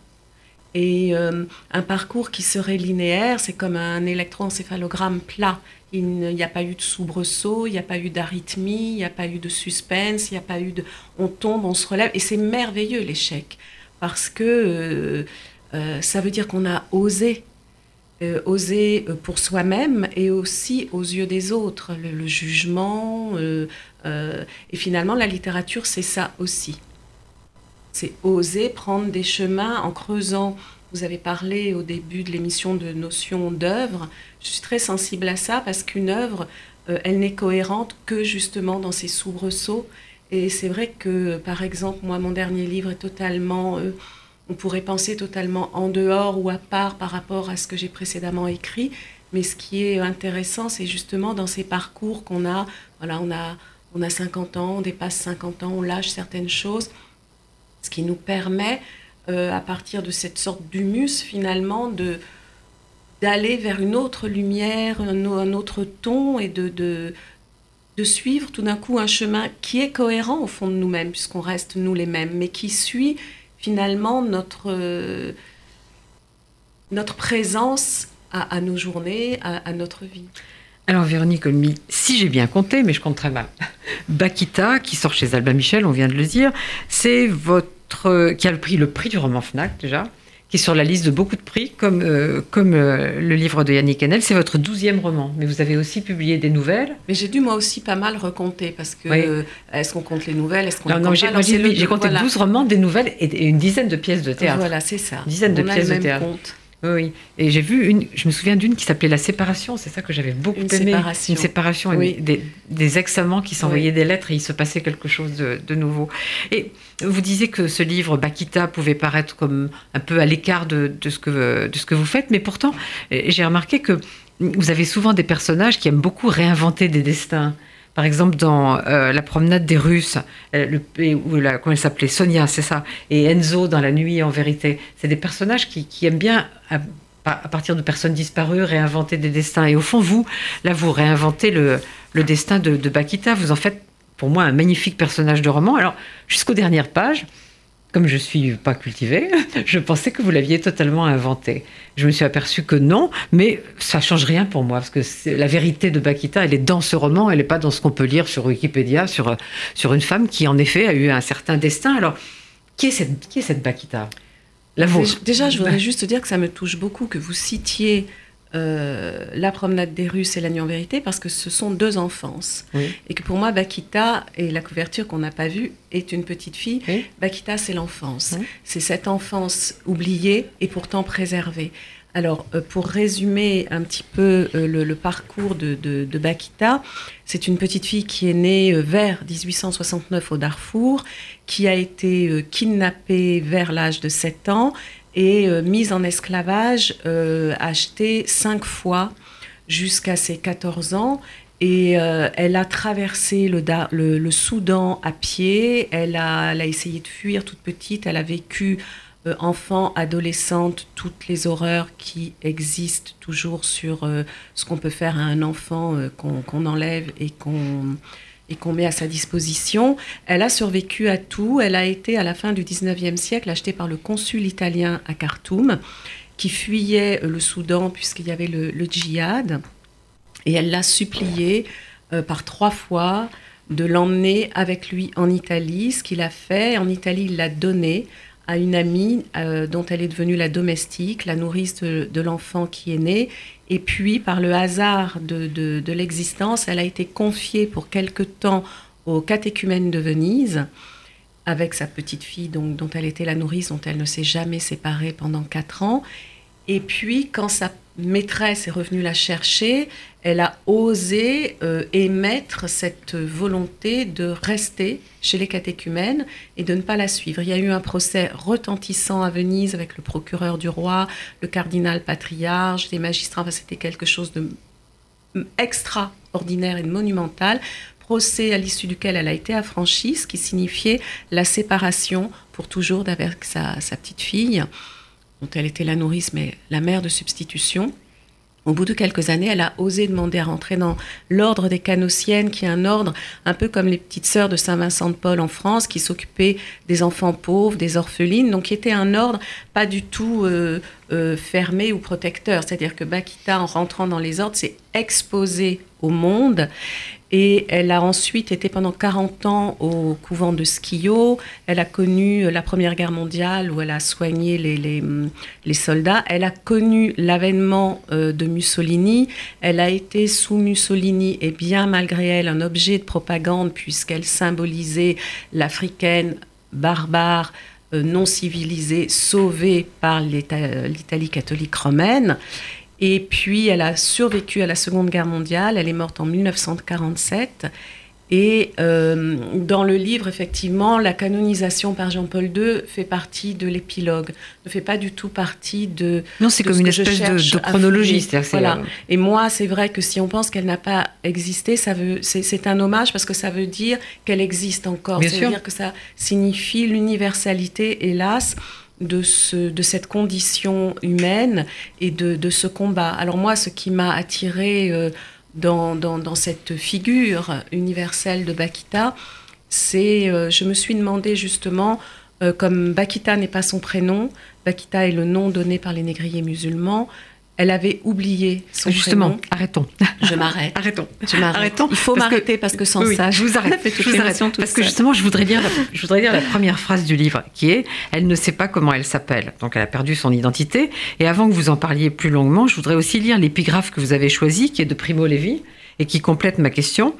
Et euh, un parcours qui serait linéaire, c'est comme un électroencéphalogramme plat. Il n'y a pas eu de soubresaut, il n'y a pas eu d'arythmie, il n'y a pas eu de suspense, il n'y a pas eu de... On tombe, on se relève. Et c'est merveilleux l'échec, parce que euh, euh, ça veut dire qu'on a osé euh, oser pour soi-même et aussi aux yeux des autres, le, le jugement. Euh, euh, et finalement, la littérature, c'est ça aussi. C'est oser prendre des chemins en creusant. Vous avez parlé au début de l'émission de notion d'œuvre. Je suis très sensible à ça parce qu'une œuvre, elle n'est cohérente que justement dans ses soubresauts. Et c'est vrai que, par exemple, moi, mon dernier livre est totalement on pourrait penser totalement en dehors ou à part par rapport à ce que j'ai précédemment écrit. Mais ce qui est intéressant, c'est justement dans ces parcours qu'on a, voilà, on a, on a 50 ans, on dépasse 50 ans, on lâche certaines choses, ce qui nous permet, euh, à partir de cette sorte d'humus, finalement, de d'aller vers une autre lumière, un, un autre ton et de, de, de suivre tout d'un coup un chemin qui est cohérent au fond de nous-mêmes, puisqu'on reste nous les mêmes, mais qui suit finalement notre, notre présence à, nos journées, à, notre vie. Alors Véronique Olmy, si j'ai bien compté, mais je compte très mal, Bakita, qui sort chez Albin Michel, on vient de le dire, c'est votre... qui a le le prix du roman FNAC déjà, qui est sur la liste de beaucoup de prix, comme, euh, comme euh, le livre de Yannick Enel. C'est votre douzième roman, mais vous avez aussi publié des nouvelles. Mais j'ai dû moi aussi pas mal recompter, parce que oui. euh, est-ce qu'on compte les nouvelles Est-ce qu'on non, non, j'ai, compté voilà. 12 romans, des nouvelles et, et, une dizaine de pièces de théâtre. Voilà, c'est ça. Une dizaine On de pièces de théâtre. Compte. Oui, et j'ai vu une, je me souviens d'une qui s'appelait La séparation, c'est ça que j'avais beaucoup une aimé. Séparation. Une séparation. Oui. Des, des ex-amants qui s'envoyaient oui. des lettres et il se passait quelque chose de, de, nouveau. Et vous disiez que ce livre, Bakita, pouvait paraître comme un peu à l'écart de, de, ce que, de ce que vous faites, mais pourtant, j'ai remarqué que vous avez souvent des personnages qui aiment beaucoup réinventer des destins. Par exemple, dans euh, La promenade des Russes, euh, le, comment elle s'appelait Sonia, c'est ça, et Enzo dans La nuit en vérité. C'est des personnages qui, aiment bien, à, partir de personnes disparues, réinventer des destins. Et au fond, vous, là, vous réinventez le, destin de, de Bakita. Vous en faites, pour moi, un magnifique personnage de roman. Alors, jusqu'aux dernières pages, comme je suis pas cultivée, je pensais que vous l'aviez totalement inventé. Je me suis aperçue que non, mais ça change rien pour moi parce que la vérité de Bakita, elle est dans ce roman, elle n'est pas dans ce qu'on peut lire sur Wikipédia sur sur une femme qui en effet a eu un certain destin. Alors, qui est cette qui est cette Bakita? La vôtre. Déjà, je voudrais juste dire que ça me touche beaucoup que vous citiez euh, La promenade des Russes et La nuit en vérité parce que ce sont deux enfances. Oui. Et que pour moi, Bakita et la couverture qu'on n'a pas vue est une petite fille. Oui. Bakita, c'est l'enfance. Oui. C'est cette enfance oubliée et pourtant préservée. Alors, euh, pour résumer un petit peu euh, le, parcours de, de, Bakita, c'est une petite fille qui est née euh, vers 1869 au Darfour, qui a été kidnappée vers l'âge de 7 ans et mise en esclavage, achetée cinq fois jusqu'à ses 14 ans. Et elle a traversé le, Soudan à pied, elle a, elle a, essayé de fuir toute petite, elle a vécu euh, enfant, adolescente, toutes les horreurs qui existent toujours sur euh, ce qu'on peut faire à un enfant euh, qu'on enlève et qu'on et qu'on met à sa disposition. Elle a survécu à tout. Elle a été, à la fin du 19e siècle, achetée par le consul italien à Khartoum, qui fuyait le Soudan puisqu'il y avait le, djihad. Et elle l'a supplié par trois fois de l'emmener avec lui en Italie, ce qu'il a fait. En Italie, il l'a donné à une amie euh, dont elle est devenue la domestique, la nourrice de, l'enfant qui est né. Et puis, par le hasard de, l'existence, elle a été confiée pour quelque temps au catéchumène de Venise, avec sa petite fille dont elle était la nourrice, dont elle ne s'est jamais séparée pendant quatre ans. Et puis, quand sa maîtresse est revenue la chercher, elle a osé euh, émettre cette volonté de rester chez les catéchumènes et de ne pas la suivre. Il y a eu un procès retentissant à Venise avec le procureur du roi, le cardinal patriarche, des magistrats. Enfin, C'était quelque chose de extraordinaire et de monumental. Procès à l'issue duquel elle a été affranchie, ce qui signifiait la séparation pour toujours d'avec sa petite fille elle était la nourrice, mais la mère de substitution. Au bout de quelques années, elle a osé demander à rentrer dans l'ordre des Canossiennes, qui est un ordre un peu comme les petites sœurs de Saint-Vincent de Paul en France, qui s'occupait des enfants pauvres, des orphelines, donc qui était un ordre pas du tout euh, euh, fermé ou protecteur. C'est-à-dire que Bakita, en rentrant dans les ordres, s'est exposée au monde et elle a ensuite été pendant 40 ans au couvent de Skio. Elle a connu la Première Guerre mondiale où elle a soigné les, les, les soldats. Elle a connu l'avènement euh, de Mussolini. Elle a été sous Mussolini et bien malgré elle un objet de propagande puisqu'elle symbolisait l'africaine barbare, euh, non civilisée, sauvée par l'Italie catholique romaine. Et puis, elle a survécu à la Seconde Guerre mondiale. Elle est morte en 1947. Et euh, dans le livre, effectivement, la canonisation par Jean-Paul II fait partie de l'épilogue, ne fait pas du tout partie de. Non, c'est comme une espèce de, chronologie. Voilà. Et moi, c'est vrai que si on pense qu'elle n'a pas existé, ça veut, c'est un hommage parce que ça veut dire qu'elle existe encore. Bien ça veut dire que ça signifie l'universalité, hélas de, ce, de cette condition humaine et de, de ce combat. Alors moi, ce qui m'a attiré euh, dans, dans, dans, cette figure universelle de Bakita, c'est, euh, je me suis demandé justement, euh, comme Bakita n'est pas son prénom, Bakita est le nom donné par les négriers musulmans, elle avait oublié son Justement, arrêtons. Je m'arrête. arrêtons. Je Arrêtons. Il faut m'arrêter parce que sans ça, je vous arrête. je vous arrête parce que justement, je voudrais dire, je voudrais dire la première phrase du livre, qui est "Elle ne sait pas comment elle s'appelle, donc elle a perdu son identité." Et avant que vous en parliez plus longuement, je voudrais aussi lire l'épigraphe que vous avez choisi, qui est de Primo Levi et qui complète ma question.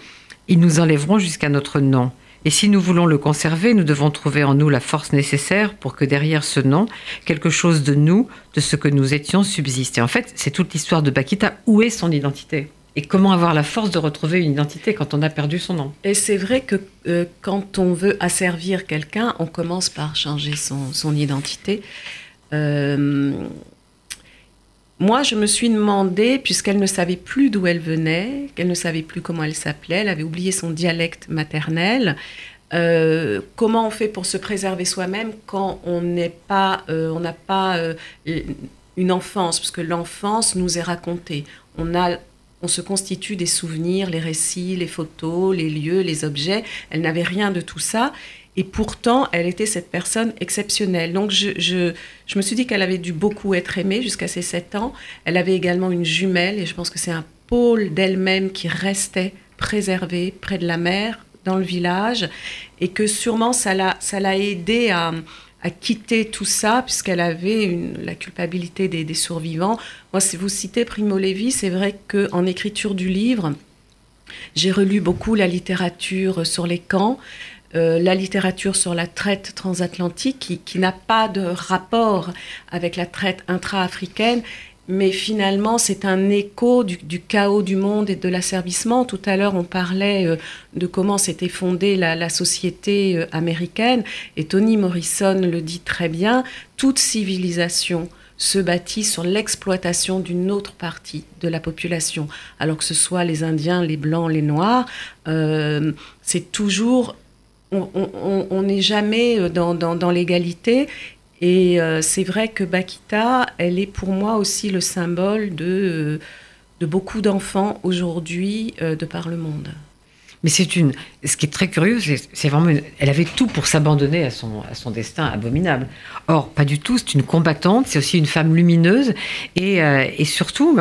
Ils nous enlèveront jusqu'à notre nom. Et si nous voulons le conserver, nous devons trouver en nous la force nécessaire pour que derrière ce nom, quelque chose de nous, de ce que nous étions, subsiste. Et en fait, c'est toute l'histoire de Bakita. Où est son identité? Et comment avoir la force de retrouver une identité quand on a perdu son nom? Et c'est vrai que euh, quand on veut asservir quelqu'un, on commence par changer son, identité. Euh, moi, je me suis demandé, puisqu'elle ne savait plus d'où elle venait, qu'elle ne savait plus comment elle s'appelait, elle avait oublié son dialecte maternel, euh, comment on fait pour se préserver soi-même quand on n'est pas, euh, on n'a pas euh, une enfance, parce que l'enfance nous est racontée. On a on se constitue des souvenirs, les récits, les photos, les lieux, les objets. Elle n'avait rien de tout ça. Et pourtant, elle était cette personne exceptionnelle. Donc, je, je, je me suis dit qu'elle avait dû beaucoup être aimée jusqu'à ses 7 ans. Elle avait également une jumelle, et je pense que c'est un pôle d'elle-même qui restait préservé près de la mer, dans le village, et que sûrement ça l'a, ça l'a aidé à, à quitter tout ça, puisqu'elle avait la culpabilité des, des, survivants. Moi, si vous citez Primo Levi, c'est vrai qu'en écriture du livre, j'ai relu beaucoup la littérature sur les camps. Euh, la littérature sur la traite transatlantique qui, n'a pas de rapport avec la traite intra-africaine. mais finalement c'est un écho du, chaos du monde et de l'asservissement. Tout à l'heure on parlait euh, de comment s'était fondée la, société euh, américaine et Toni Morrison le dit très bien, toute civilisation se bâtit sur l'exploitation d'une autre partie de la population, alors que ce soit les Indiens, les Blancs, les Noirs, c'est toujours on n'est jamais dans, dans l'égalité et euh, c'est vrai que Bakita, elle est pour moi aussi le symbole de, euh, de beaucoup d'enfants aujourd'hui euh, de par le monde. Mais c'est une. Ce qui est très curieux, c'est vraiment. elle avait tout pour s'abandonner à son, à son destin abominable. Or, pas du tout. C'est une combattante. C'est aussi une femme lumineuse. Et, et surtout,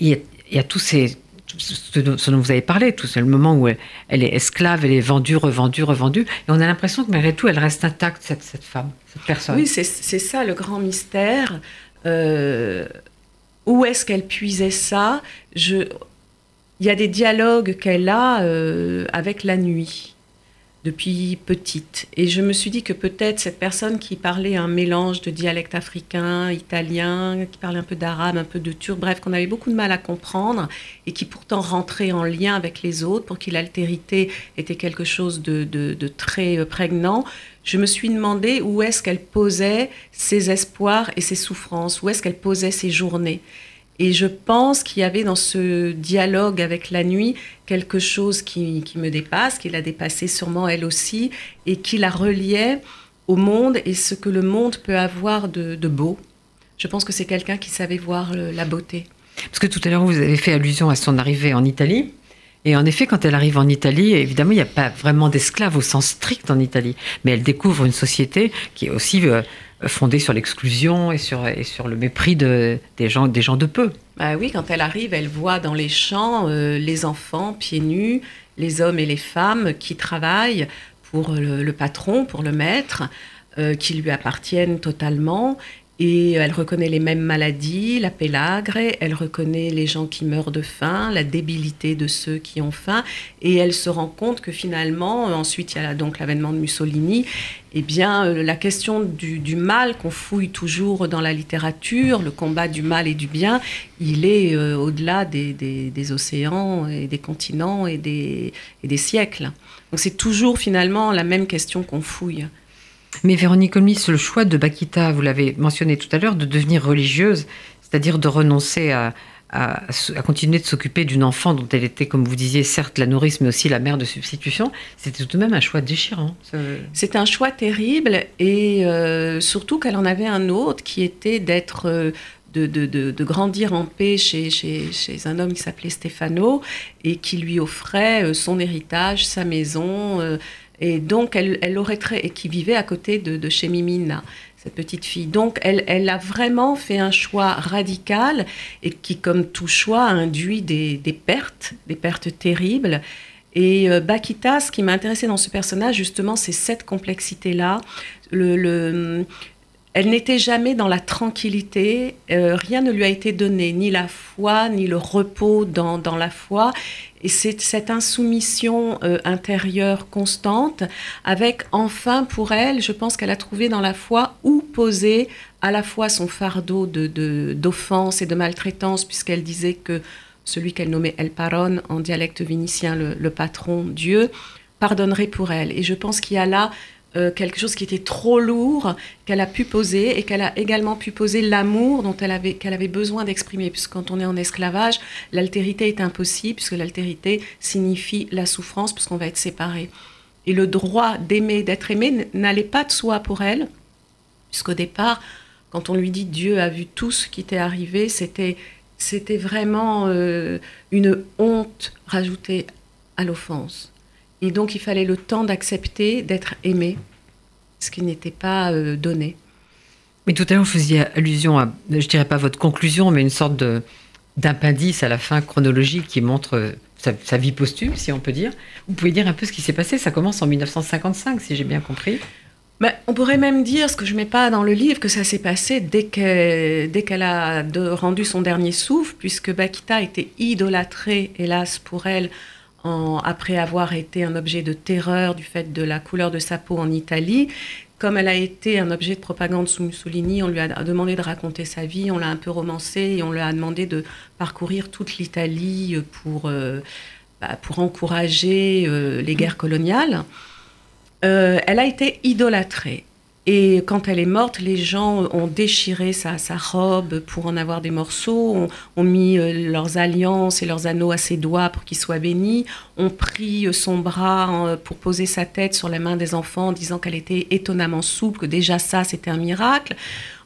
il y a tous ces, ce dont vous avez parlé, tout c'est le moment où elle, est esclave, elle est vendue, revendue, revendue, et on a l'impression que malgré tout, elle reste intacte, cette, femme, cette personne. Oui, c'est ça le grand mystère. Euh, où est-ce qu'elle puisait ça? Il y a des dialogues qu'elle a euh, avec la nuit depuis petite. Et je me suis dit que peut-être cette personne qui parlait un mélange de dialecte africain, italien, qui parlait un peu d'arabe, un peu de turc, bref, qu'on avait beaucoup de mal à comprendre, et qui pourtant rentrait en lien avec les autres, pour qui l'altérité était quelque chose de, de très euh, prégnant, je me suis demandé où est-ce qu'elle posait ses espoirs et ses souffrances, où est-ce qu'elle posait ses journées. Et je pense qu'il y avait dans ce dialogue avec la nuit quelque chose qui, me dépasse, qui l'a dépassé sûrement elle aussi, et qui la reliait au monde et ce que le monde peut avoir de, beau. Je pense que c'est quelqu'un qui savait voir la beauté. Parce que tout à l'heure, vous avez fait allusion à son arrivée en Italie. Et en effet, quand elle arrive en Italie, évidemment, il n'y a pas vraiment d'esclaves au sens strict en Italie. Mais elle découvre une société qui est aussi euh, fondée sur l'exclusion et sur, et sur le mépris de, des, gens, des gens de peu. Bah oui, quand elle arrive, elle voit dans les champs euh, les enfants pieds nus, les hommes et les femmes qui travaillent pour le, patron, pour le maître, euh, qui lui appartiennent totalement. Et elle reconnaît les mêmes maladies, la pélagre, elle reconnaît les gens qui meurent de faim, la débilité de ceux qui ont faim, et elle se rend compte que finalement, euh, ensuite il y a donc l'avènement de Mussolini, eh bien euh, la question du, mal qu'on fouille toujours dans la littérature, le combat du mal et du bien, il est euh, au-delà des, océans et des continents et des, et des siècles. Donc c'est toujours finalement la même question qu'on fouille. Mais Véronique Olmis, le choix de Bakita, vous l'avez mentionné tout à l'heure, de devenir religieuse, c'est-à-dire de renoncer à, continuer de s'occuper d'une enfant dont elle était, comme vous disiez, certes la nourrice, mais aussi la mère de substitution, c'était tout de même un choix déchirant. C'est un choix terrible, et euh, surtout qu'elle en avait un autre qui était d'être... Euh, de, grandir en paix chez, chez, un homme qui s'appelait Stefano et qui lui offrait euh, son héritage, sa maison, et donc, elle, elle aurait très, et qui vivait à côté de, chez Mimina, cette petite fille. Donc, elle, elle, a vraiment fait un choix radical et qui, comme tout choix, induit des, pertes, des pertes terribles. Et euh, Bakita, ce qui m'a intéressé dans ce personnage, justement, c'est cette complexité-là. Le, le, elle n'était jamais dans la tranquillité, euh, rien ne lui a été donné, ni la foi, ni le repos dans, dans la foi. Et c'est cette insoumission euh, intérieure constante, avec enfin pour elle, je pense qu'elle a trouvé dans la foi où poser à la fois son fardeau d'offense de, et de maltraitance, puisqu'elle disait que celui qu'elle nommait El Paron, en dialecte vénitien, le, le patron, Dieu, pardonnerait pour elle. Et je pense qu'il y a là euh, quelque chose qui était trop lourd, qu'elle a pu poser et qu'elle a également pu poser l'amour dont elle avait, qu'elle avait besoin d'exprimer. Puisque quand on est en esclavage, l'altérité est impossible, puisque l'altérité signifie la souffrance, puisqu'on va être séparé. Et le droit d'aimer, d'être aimé, n'allait pas de soi pour elle, puisqu'au départ, quand on lui dit Dieu a vu tout ce qui t'est arrivé, c'était, c'était vraiment euh, une honte rajoutée à l'offense. Et donc il fallait le temps d'accepter d'être aimé, ce qui n'était pas euh, donné. Mais tout à l'heure, vous faisiez allusion à, je dirais pas votre conclusion, mais une sorte de, d'appendice à la fin chronologique qui montre euh, sa, vie posthume, si on peut dire. Vous pouvez dire un peu ce qui s'est passé Ça commence en 1955, si j'ai bien compris. Mais ben, on pourrait même dire, ce que je ne mets pas dans le livre, que ça s'est passé dès qu'elle, dès qu'elle a rendu son dernier souffle, puisque Bakita était idolâtrée, hélas pour elle, après avoir été un objet de terreur du fait de la couleur de sa peau en Italie, comme elle a été un objet de propagande sous Mussolini, on lui a demandé de raconter sa vie, on l'a un peu romancée et on lui a demandé de parcourir toute l'Italie pour, euh, bah, pour encourager euh, les guerres coloniales. Euh, elle a été idolâtrée. Et quand elle est morte, les gens ont déchiré sa, robe pour en avoir des morceaux, ont, mis euh, leurs alliances et leurs anneaux à ses doigts pour qu'il soit béni, ont pris euh, son bras euh, pour poser sa tête sur la main des enfants en disant qu'elle était étonnamment souple, que déjà ça c'était un miracle.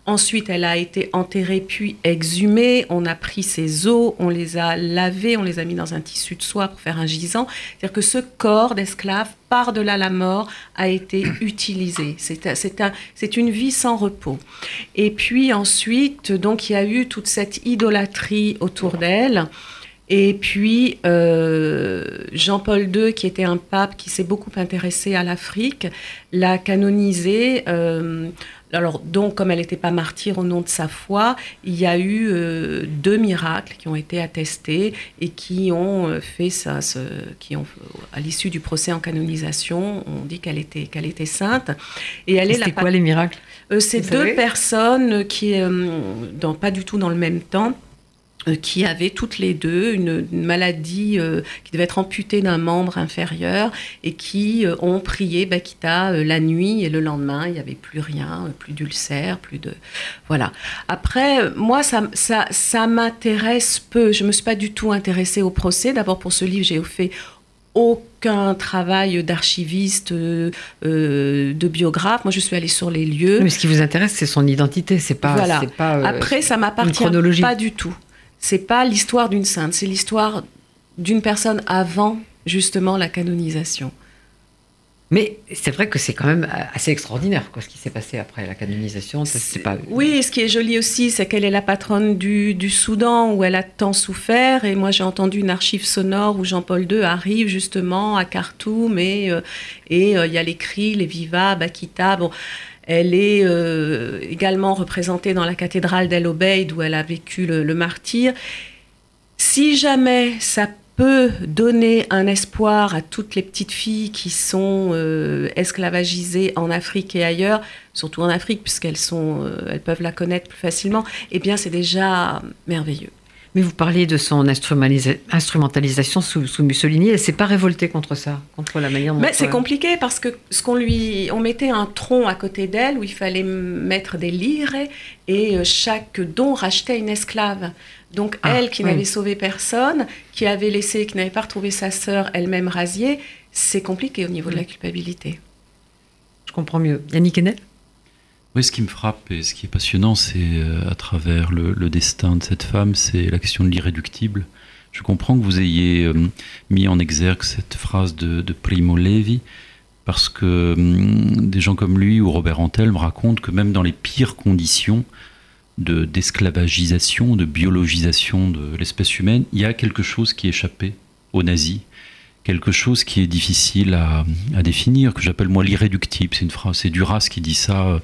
Ensuite, elle a été enterrée puis exhumée. On a pris ses os, on les a lavés, on les a mis dans un tissu de soie pour faire un gisant. C'est-à-dire que ce corps d'esclave, par-delà la mort, a été utilisé. C'est une vie sans repos. Et puis ensuite, donc, il y a eu toute cette idolâtrie autour d'elle. Et puis euh, Jean-Paul II, qui était un pape qui s'est beaucoup intéressé à l'Afrique, l'a canonisé. Euh, alors, donc, comme elle n'était pas martyre au nom de sa foi, il y a eu euh, deux miracles qui ont été attestés et qui ont euh, fait ça, ce, qui ont, à l'issue du procès en canonisation, on dit qu'elle était, qu'elle était sainte. Et elle est. C'était quoi les miracles? Euh, C'est deux personnes qui, dans, pas du tout dans le même temps, euh, qui avaient toutes les deux une, maladie euh, qui devait être amputée d'un membre inférieur et qui euh, ont prié Bakita la nuit et le lendemain, il n'y avait plus rien, plus d'ulcère, plus de... Voilà. Après, moi, ça, ça, ça m'intéresse peu. Je ne me suis pas du tout intéressée au procès. D'abord, pour ce livre, j'ai fait aucun travail d'archiviste, de biographe. Moi, je suis allée sur les lieux. Mais ce qui vous intéresse, c'est son identité. C'est pas. Voilà. Pas, Après, ça m'appartient pas du tout c'est pas l'histoire d'une sainte, c'est l'histoire d'une personne avant justement la canonisation. Mais c'est vrai que c'est quand même assez extraordinaire quoi, ce qui s'est passé après la canonisation. Pas... Oui, ce qui est joli aussi, c'est qu'elle est la patronne du, Soudan où elle a tant souffert. Et moi, j'ai entendu une archive sonore où Jean-Paul II arrive justement à Khartoum et euh, et euh, il y a les cris, les vivas, Bakita. Bon, elle est euh, également représentée dans la cathédrale d'El Obeid où elle a vécu le, martyr. Si jamais ça peut donner un espoir à toutes les petites filles qui sont euh, esclavagisées en Afrique et ailleurs, surtout en Afrique puisqu'elles euh, elles peuvent la connaître plus facilement, eh bien c'est déjà merveilleux. Mais vous parliez de son instrumentalisation sous, Mussolini. Elle s'est pas révoltée contre ça, contre la manière dont. Mais c'est compliqué parce que ce qu'on lui, on mettait un tronc à côté d'elle où il fallait mettre des lires et euh, chaque don rachetait une esclave. Donc ah, elle qui n'avait sauvé personne, qui avait laissé, qui n'avait pas retrouvé sa sœur elle-même rasiée, c'est compliqué au niveau de la culpabilité. Je comprends mieux. Yannick Enel oui, ce qui me frappe et ce qui est passionnant, c'est euh, à travers le, destin de cette femme, c'est l'action de l'irréductible. Je comprends que vous ayez euh, mis en exergue cette phrase de, Primo Levi, parce que hum, des gens comme lui ou Robert Antel me racontent que même dans les pires conditions de, d'esclavagisation, de biologisation de l'espèce humaine, il y a quelque chose qui échappait aux nazis quelque chose qui est difficile à, définir, que j'appelle moi l'irréductible. C'est une phrase, c'est Duras qui dit ça, euh,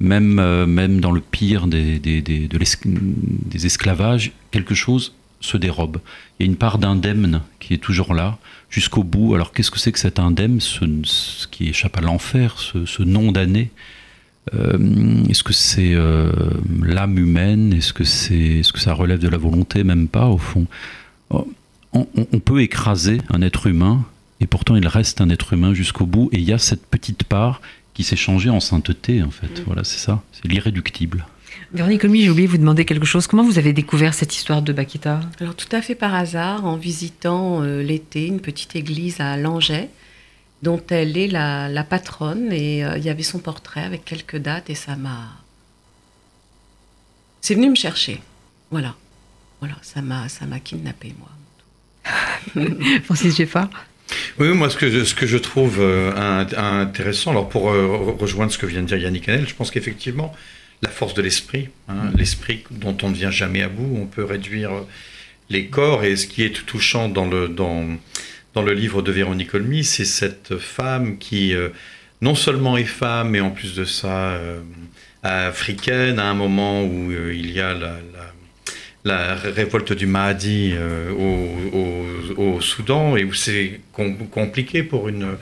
même, euh, même dans le pire des, des, des esclavages, quelque chose se dérobe. Il y a une part d'indemne qui est toujours là, jusqu'au bout. Alors qu'est-ce que c'est que cet indemne, ce, qui échappe à l'enfer, ce, ce non-damné euh, Est-ce que c'est l'âme humaine? Est-ce que, est-ce que ça relève de la volonté? Même pas, au fond. Oh, on, peut écraser un être humain, et pourtant il reste un être humain jusqu'au bout, et il y a cette petite part qui s'est changée en sainteté, en fait. Mm. Voilà, c'est ça, c'est l'irréductible. Véronique Olmy, j'ai oublié de vous demander quelque chose. Comment vous avez découvert cette histoire de Bakita Alors tout à fait par hasard, en visitant euh, l'été une petite église à Langeais, dont elle est la, patronne, et euh, il y avait son portrait avec quelques dates, et ça m'a... C'est venu me chercher. Voilà. Voilà, ça m'a, ça m'a kidnappé, moi. Francis Geffard oui, moi, ce que je, ce que je trouve euh, intéressant, alors pour euh, rejoindre ce que vient de dire Yannick Hanel, je pense qu'effectivement, la force de l'esprit, hein, mm. l'esprit dont on ne vient jamais à bout, on peut réduire les corps, et ce qui est touchant dans le, dans, dans le livre de Véronique Olmy, c'est cette femme qui, euh, non seulement est femme, mais en plus de ça, africaine, à un moment où il y a la la révolte du Mahdi euh, au, Soudan et où c'est compliqué pour une,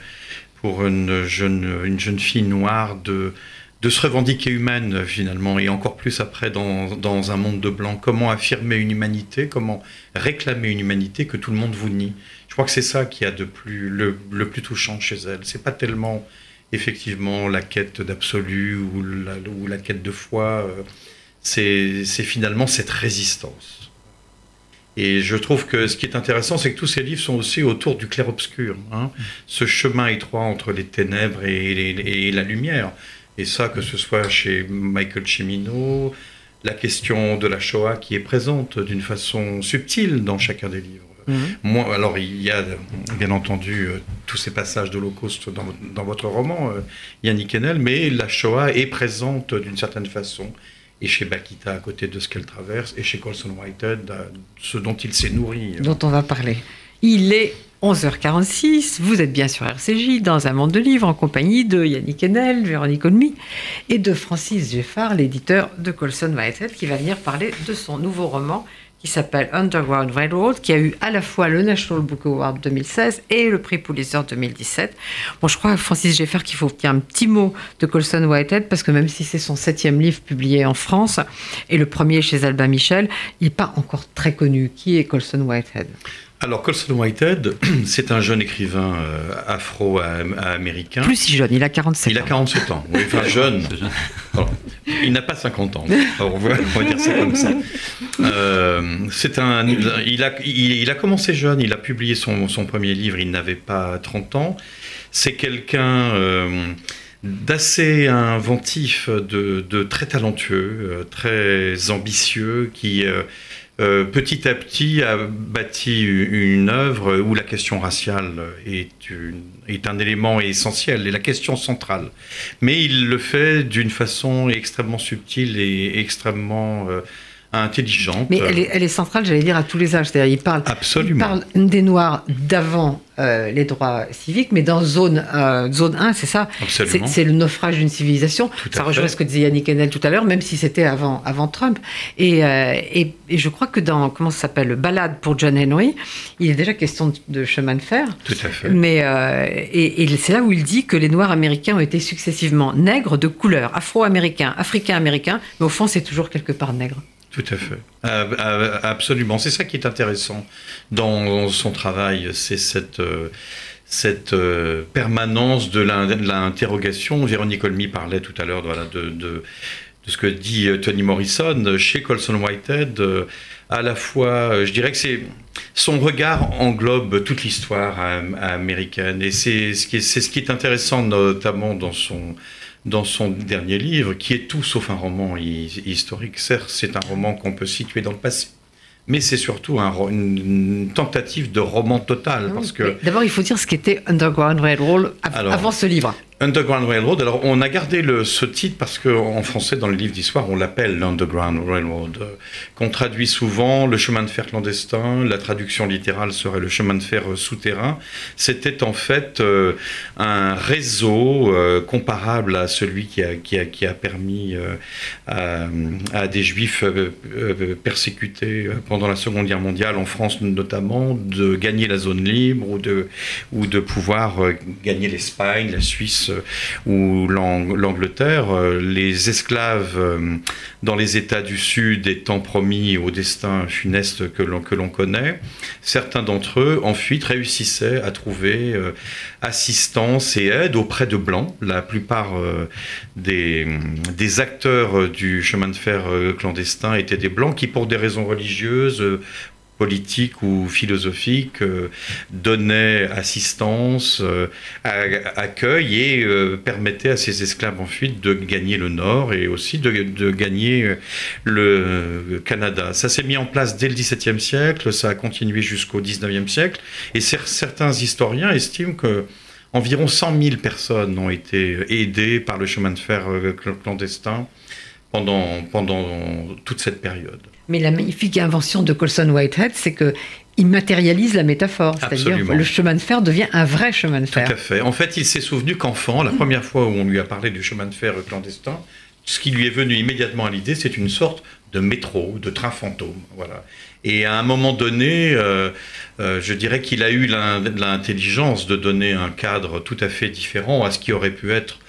pour une jeune, une jeune fille noire de, de se revendiquer humaine finalement, et encore plus après dans, dans un monde de blanc. Comment affirmer une humanité, comment réclamer une humanité que tout le monde vous nie? Je crois que c'est ça qui a de plus, le, le plus touchant chez elle. C'est pas tellement effectivement la quête d'absolu ou la, ou la quête de foi, euh, c'est finalement cette résistance. Et je trouve que ce qui est intéressant, c'est que tous ces livres sont aussi autour du clair-obscur, hein, ce chemin étroit entre les ténèbres et, les- et la lumière. Et ça, que ce soit chez Michael Cimino, la question de la Shoah qui est présente d'une façon subtile dans chacun des livres. Mhm. Moi, alors il y a bien entendu euh, tous ces passages d'Holocauste dans, dans votre roman, euh, Yannick Enel, mais la Shoah est présente d'une certaine façon. Et chez Bakita, à côté de ce qu'elle traverse, et chez Colson Whitehead, euh, ce dont il s'est nourri. dont on va parler. Il est 11h46, vous êtes bien sur RCJ, dans un monde de livres, en compagnie de Yannick Enel, Véronique Olmy et de Francis Geffard, l'éditeur de Colson Whitehead, qui va venir parler de son nouveau roman qui s'appelle Underground Railroad, qui a eu à la fois le National Book Award 2016 et le prix Pulitzer 2017. Bon, je crois, Francis Geffard, qu'il faut dire un petit mot de Colson Whitehead, parce que même si c'est son septième livre publié en France, et le premier chez Albin Michel, il n'est pas encore très connu. Qui est Colson Whitehead? Alors, Colson Whitehead, c'est un jeune écrivain euh, afro-américain. Plus si jeune, il a 47 Il a ans. 47 ans, oui, enfin jeune. Alors, il n'a pas 50 ans. Alors, on, va, on va dire ça comme ça. Euh, c'est un, il, a, il, il a commencé jeune, il a publié son, son premier livre, il n'avait pas 30 ans. C'est quelqu'un euh, d'assez inventif, de, de très talentueux, euh, très ambitieux, qui euh, euh, petit à petit a bâti une œuvre où la question raciale est, un élément essentiel et la question centrale. Mais il le fait d'une façon extrêmement subtile et extrêmement euh, intelligente. Mais elle est, elle est centrale, j'allais dire, à tous les âges. C'est-à-dire, il parle, il Absolument. parle des Noirs d'avant euh, les droits civiques, mais dans zone, euh, zone 1, c'est ça. C'est Absolument. c'est le naufrage d'une civilisation. Ça rejoint fait. ce que disait Yannick Enel tout à l'heure, même si c'était avant, avant Trump. Et, euh, et, et je crois que dans, comment ça s'appelle, le Balade pour John Henry, il est déjà question de, de chemin de fer. Tout à fait. Mais et, et c'est là où il dit que les Noirs américains ont été successivement nègres de couleur, afro-américains, africains-américains, mais au fond c'est toujours quelque part nègre. Tout à fait. Euh, euh, absolument. C'est ça qui est intéressant dans son travail, c'est cette, euh, euh, permanence de l'in- de l'interrogation. Véronique Olmy parlait tout à l'heure de, ce que dit euh, Toni Morrison. Chez Colson Whitehead, à la fois, je dirais que c'est son regard englobe toute l'histoire américaine et c'est ce qui est intéressant notamment dans son dans son dernier livre, qui est tout sauf un roman hi- historique. Certes, c'est un roman qu'on peut situer dans le passé, mais c'est surtout un une, tentative de roman total, parce que D'abord, il faut dire ce qu'était Underground Railroad av- Alors, avant ce livre. Underground Railroad, alors on a gardé ce titre parce qu'en français, dans le livre d'histoire, on l'appelle l'Underground Railroad, euh, qu'on traduit souvent le chemin de fer clandestin, la traduction littérale serait le chemin de fer euh, souterrain. C'était en fait euh, un réseau comparable à celui qui a, permis à, des juifs persécutés pendant la Seconde Guerre mondiale, en France notamment, de gagner la zone libre ou de, ou de pouvoir gagner l'Espagne, la Suisse ou l'Ang- l'Angleterre. Euh, Les esclaves euh, dans les États du Sud étant promis au destin funeste que l'on connaît, certains d'entre eux, en fuite, réussissaient à trouver euh, assistance et aide auprès de Blancs. La plupart des, des acteurs du chemin de fer clandestin étaient des Blancs qui, pour des raisons religieuses, politiques ou philosophiques, euh, donnaient assistance, euh, accueil et euh, permettaient à ces esclaves en fuite de gagner le Nord et aussi de, gagner le Canada. Ça s'est mis en place dès le XVIIe siècle, ça a continué jusqu'au XIXe siècle, et cer- certains historiens estiment que environ 100 000 personnes ont été aidées par le chemin de fer cl- clandestin pendant, pendant toute cette période. Mais la magnifique invention de Colson Whitehead, c'est que il matérialise la métaphore, c'est-à-dire Absolument. le chemin de fer devient un vrai chemin de Tout fer. à fait. En fait, il s'est souvenu qu'enfant, la première fois où on lui a parlé du chemin de fer clandestin, ce qui lui est venu immédiatement à l'idée, c'est une sorte de métro, de train fantôme. Voilà. Et à un moment donné, je dirais qu'il a eu l'intelligence de donner un cadre tout à fait différent à ce qui aurait pu être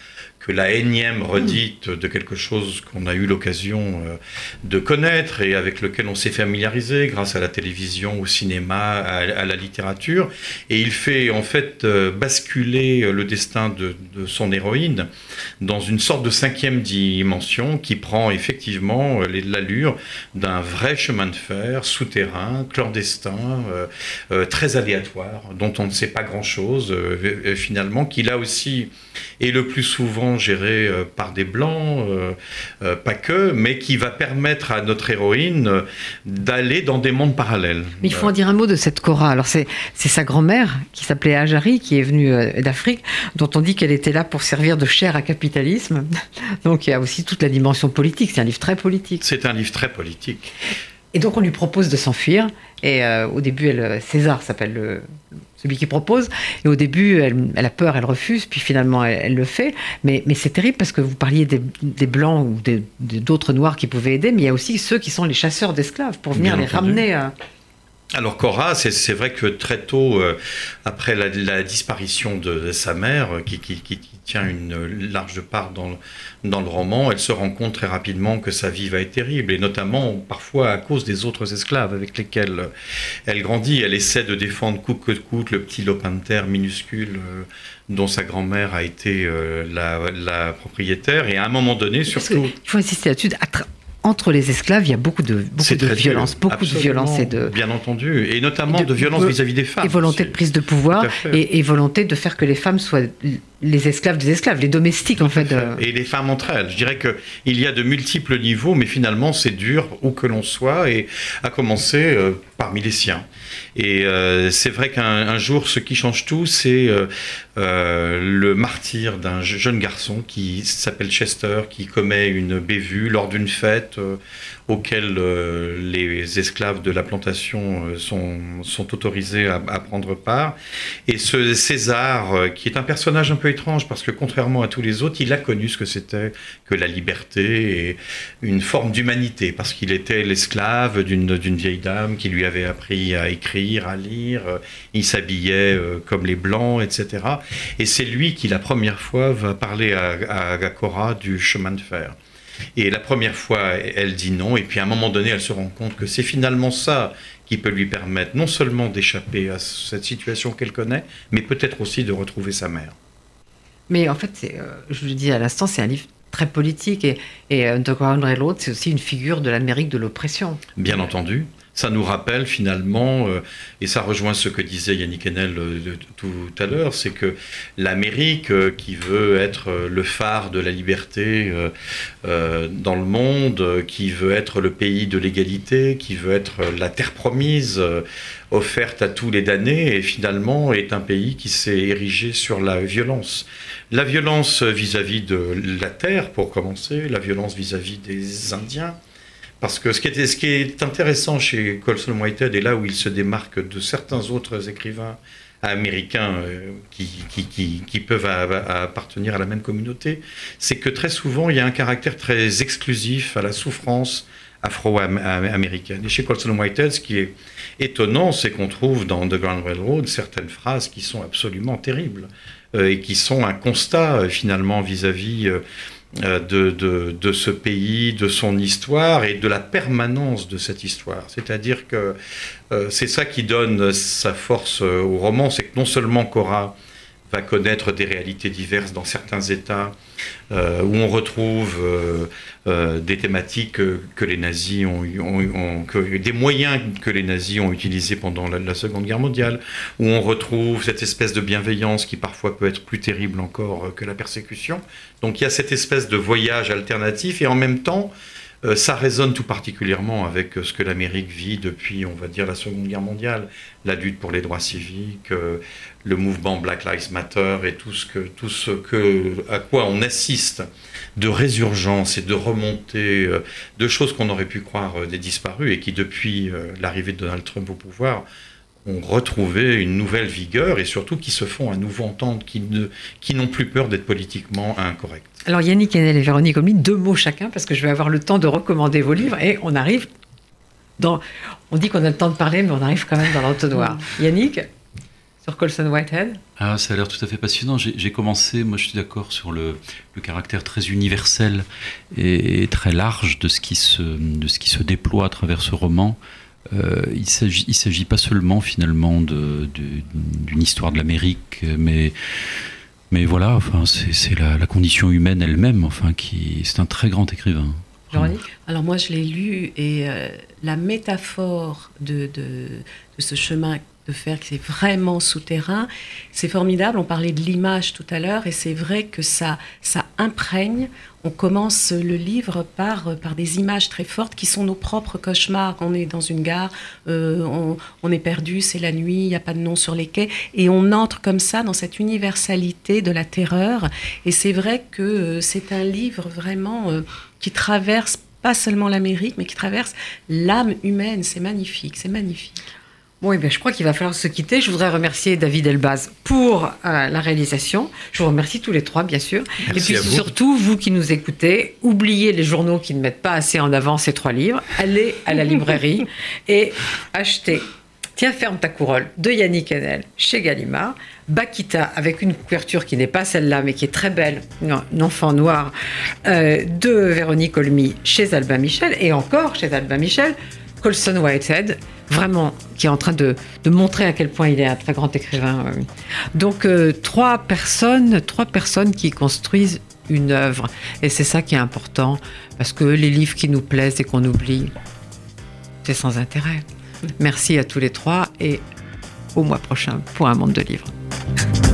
que la énième redite de quelque chose qu'on a eu l'occasion euh, de connaître et avec lequel on s'est familiarisé grâce à la télévision, au cinéma, à, la littérature. Et il fait en fait euh, basculer le destin de, son héroïne dans une sorte de cinquième dimension qui prend effectivement euh, l'allure d'un vrai chemin de fer souterrain, clandestin, très aléatoire, dont on ne sait pas grand-chose finalement, qui là aussi est le plus souvent géré euh, par des blancs, euh, euh, pas que, mais qui va permettre à notre héroïne d'aller dans des mondes parallèles. Mais il faut en dire un mot de cette Cora. Alors c'est sa grand-mère qui s'appelait Ajari, qui est venue d'Afrique, dont on dit qu'elle était là pour servir de chair à capitalisme. Donc il y a aussi toute la dimension politique. C'est un livre très politique. C'est un livre très politique. Et donc on lui propose de s'enfuir. Et au début, elle, César s'appelle le, celui qui propose. Et au début, elle, a peur, elle refuse, puis finalement, elle, le fait. Mais, mais c'est terrible parce que vous parliez des, blancs ou d'autres noirs qui pouvaient aider, mais il y a aussi ceux qui sont les chasseurs d'esclaves pour venir les ramener à. Alors Cora, c'est vrai que très tôt, euh, après la, disparition de, sa mère, euh, qui, tient une large part dans, dans le roman, elle se rend compte très rapidement que sa vie va être terrible, et notamment parfois à cause des autres esclaves avec lesquels elle grandit. Elle essaie de défendre coûte que coûte le petit lopin de terre minuscule euh, dont sa grand-mère a été la, propriétaire, et à un moment donné, surtout... Il faut insister là-dessus, entre les esclaves, il y a beaucoup de, beaucoup de violence, beaucoup de violence et de bien entendu, et notamment de, violence vis-à-vis des femmes. Et volonté de prise de pouvoir et, volonté de faire que les femmes soient les esclaves des esclaves, les domestiques en fait. Et les femmes entre elles. Je dirais que il y a de multiples niveaux, mais finalement c'est dur où que l'on soit, et à commencer euh, parmi les siens. Et euh, c'est vrai qu'un jour, ce qui change tout, c'est euh, euh, le martyr d'un jeune garçon qui s'appelle Chester, qui commet une bévue lors d'une fête auxquelles les esclaves de la plantation sont, sont autorisés à, à, prendre part. Et ce César, qui est un personnage un peu étrange, parce que contrairement à tous les autres, il a connu ce que c'était que la liberté et une forme d'humanité, parce qu'il était l'esclave d'une vieille dame qui lui avait appris à écrire, à lire, il s'habillait euh, comme les blancs, etc. Et c'est lui qui, la première fois, va parler à, à Cora du chemin de fer. Et la première fois, elle dit non, et puis à un moment donné, elle se rend compte que c'est finalement ça qui peut lui permettre non seulement d'échapper à cette situation qu'elle connaît, mais peut-être aussi de retrouver sa mère. Mais en fait, euh, je le dis à l'instant, c'est un livre très politique et, et Underground Railroad, c'est aussi une figure de l'Amérique de l'oppression. Bien entendu ça nous rappelle finalement, euh, et ça rejoint ce que disait Yannick Enel euh, tout à l'heure, c'est que l'Amérique, euh, qui veut être le phare de la liberté dans le monde, qui veut être le pays de l'égalité, qui veut être la terre promise offerte à tous les damnés, et finalement est un pays qui s'est érigé sur la violence. La violence vis-à-vis de la terre, pour commencer, la violence vis à -vis des Indiens, parce que ce qui, est, intéressant chez Colson Whitehead, et là où il se démarque de certains autres écrivains américains euh, qui, peuvent appartenir à la même communauté, c'est que très souvent, il y a un caractère très exclusif à la souffrance afro-américaine. Et chez Colson Whitehead, ce qui est étonnant, c'est qu'on trouve dans The Grand Railroad certaines phrases qui sont absolument terribles euh, et qui sont un constat euh, finalement vis-à-vis euh, de, de, ce pays, de son histoire et de la permanence de cette histoire. C'est-à-dire que euh, c'est ça qui donne sa force euh, au roman, c'est que non seulement Cora va connaître des réalités diverses dans certains États où on retrouve euh, des thématiques que, les nazis ont, ont, des moyens que les nazis ont utilisés pendant la, Seconde Guerre mondiale, où on retrouve cette espèce de bienveillance qui parfois peut être plus terrible encore que la persécution. Donc il y a cette espèce de voyage alternatif et en même temps euh, ça résonne tout particulièrement avec euh, ce que l'Amérique vit depuis, on va dire, la Seconde Guerre mondiale, la lutte pour les droits civiques, euh, le mouvement Black Lives Matter et tout ce que, tout ce que, à quoi on assiste de résurgence et de remontée de choses qu'on aurait pu croire des disparus et qui, depuis l'arrivée de Donald Trump au pouvoir, ont retrouvé une nouvelle vigueur et surtout qui se font à nouveau entendre, qui, ne, qui n'ont plus peur d'être politiquement incorrects. Alors Yannick Enel et Véronique Omni, deux mots chacun parce que je vais avoir le temps de recommander vos livres et on arrive dans. On dit qu'on a le temps de parler, mais on arrive quand même dans l'entonnoir. Yannick, sur Colson Whitehead ah, Ça a l'air tout à fait passionnant. J'ai commencé, moi je suis d'accord sur le, le, caractère très universel et, très large de ce, qui se, de ce qui se déploie à travers ce roman. Euh, il ne s'agit pas seulement finalement d'une de, histoire de l'Amérique, mais, mais voilà, enfin, c'est la, la, condition humaine elle-même. Enfin, qui c'est un très grand écrivain. Alors moi je l'ai lu et euh, la métaphore de, de, de, ce chemin de faire qui est vraiment souterrain. C'est formidable, on parlait de l'image tout à l'heure, et c'est vrai que ça, ça imprègne. On commence le livre par, par des images très fortes qui sont nos propres cauchemars. On est dans une gare, euh, on, on, est perdu, c'est la nuit, il n'y a pas de nom sur les quais, et on entre comme ça dans cette universalité de la terreur. Et c'est vrai que euh, c'est un livre vraiment euh, qui traverse pas seulement l'Amérique, mais qui traverse l'âme humaine. C'est magnifique, c'est magnifique. Bon, eh bien, je crois qu'il va falloir se quitter. Je voudrais remercier David Elbaz pour euh, la réalisation. Je vous remercie tous les trois, bien sûr. Merci et puis surtout, vous qui nous écoutez, oubliez les journaux qui ne mettent pas assez en avant ces trois livres. Allez à la librairie et achetez Tiens, ferme ta couronne de Yannick Enel chez Gallimard. Bakita avec une couverture qui n'est pas celle-là, mais qui est très belle, un enfant noir, euh, de Véronique Olmy chez Albin Michel. Et encore chez Albin Michel, Colson Whitehead, vraiment, qui est en train de, montrer à quel point il est un très grand écrivain. Euh. Donc, euh, trois personnes, trois personnes qui construisent une œuvre. Et c'est ça qui est important, parce que les livres qui nous plaisent et qu'on oublie, c'est sans intérêt. Merci à tous les trois et au mois prochain pour un monde de livres.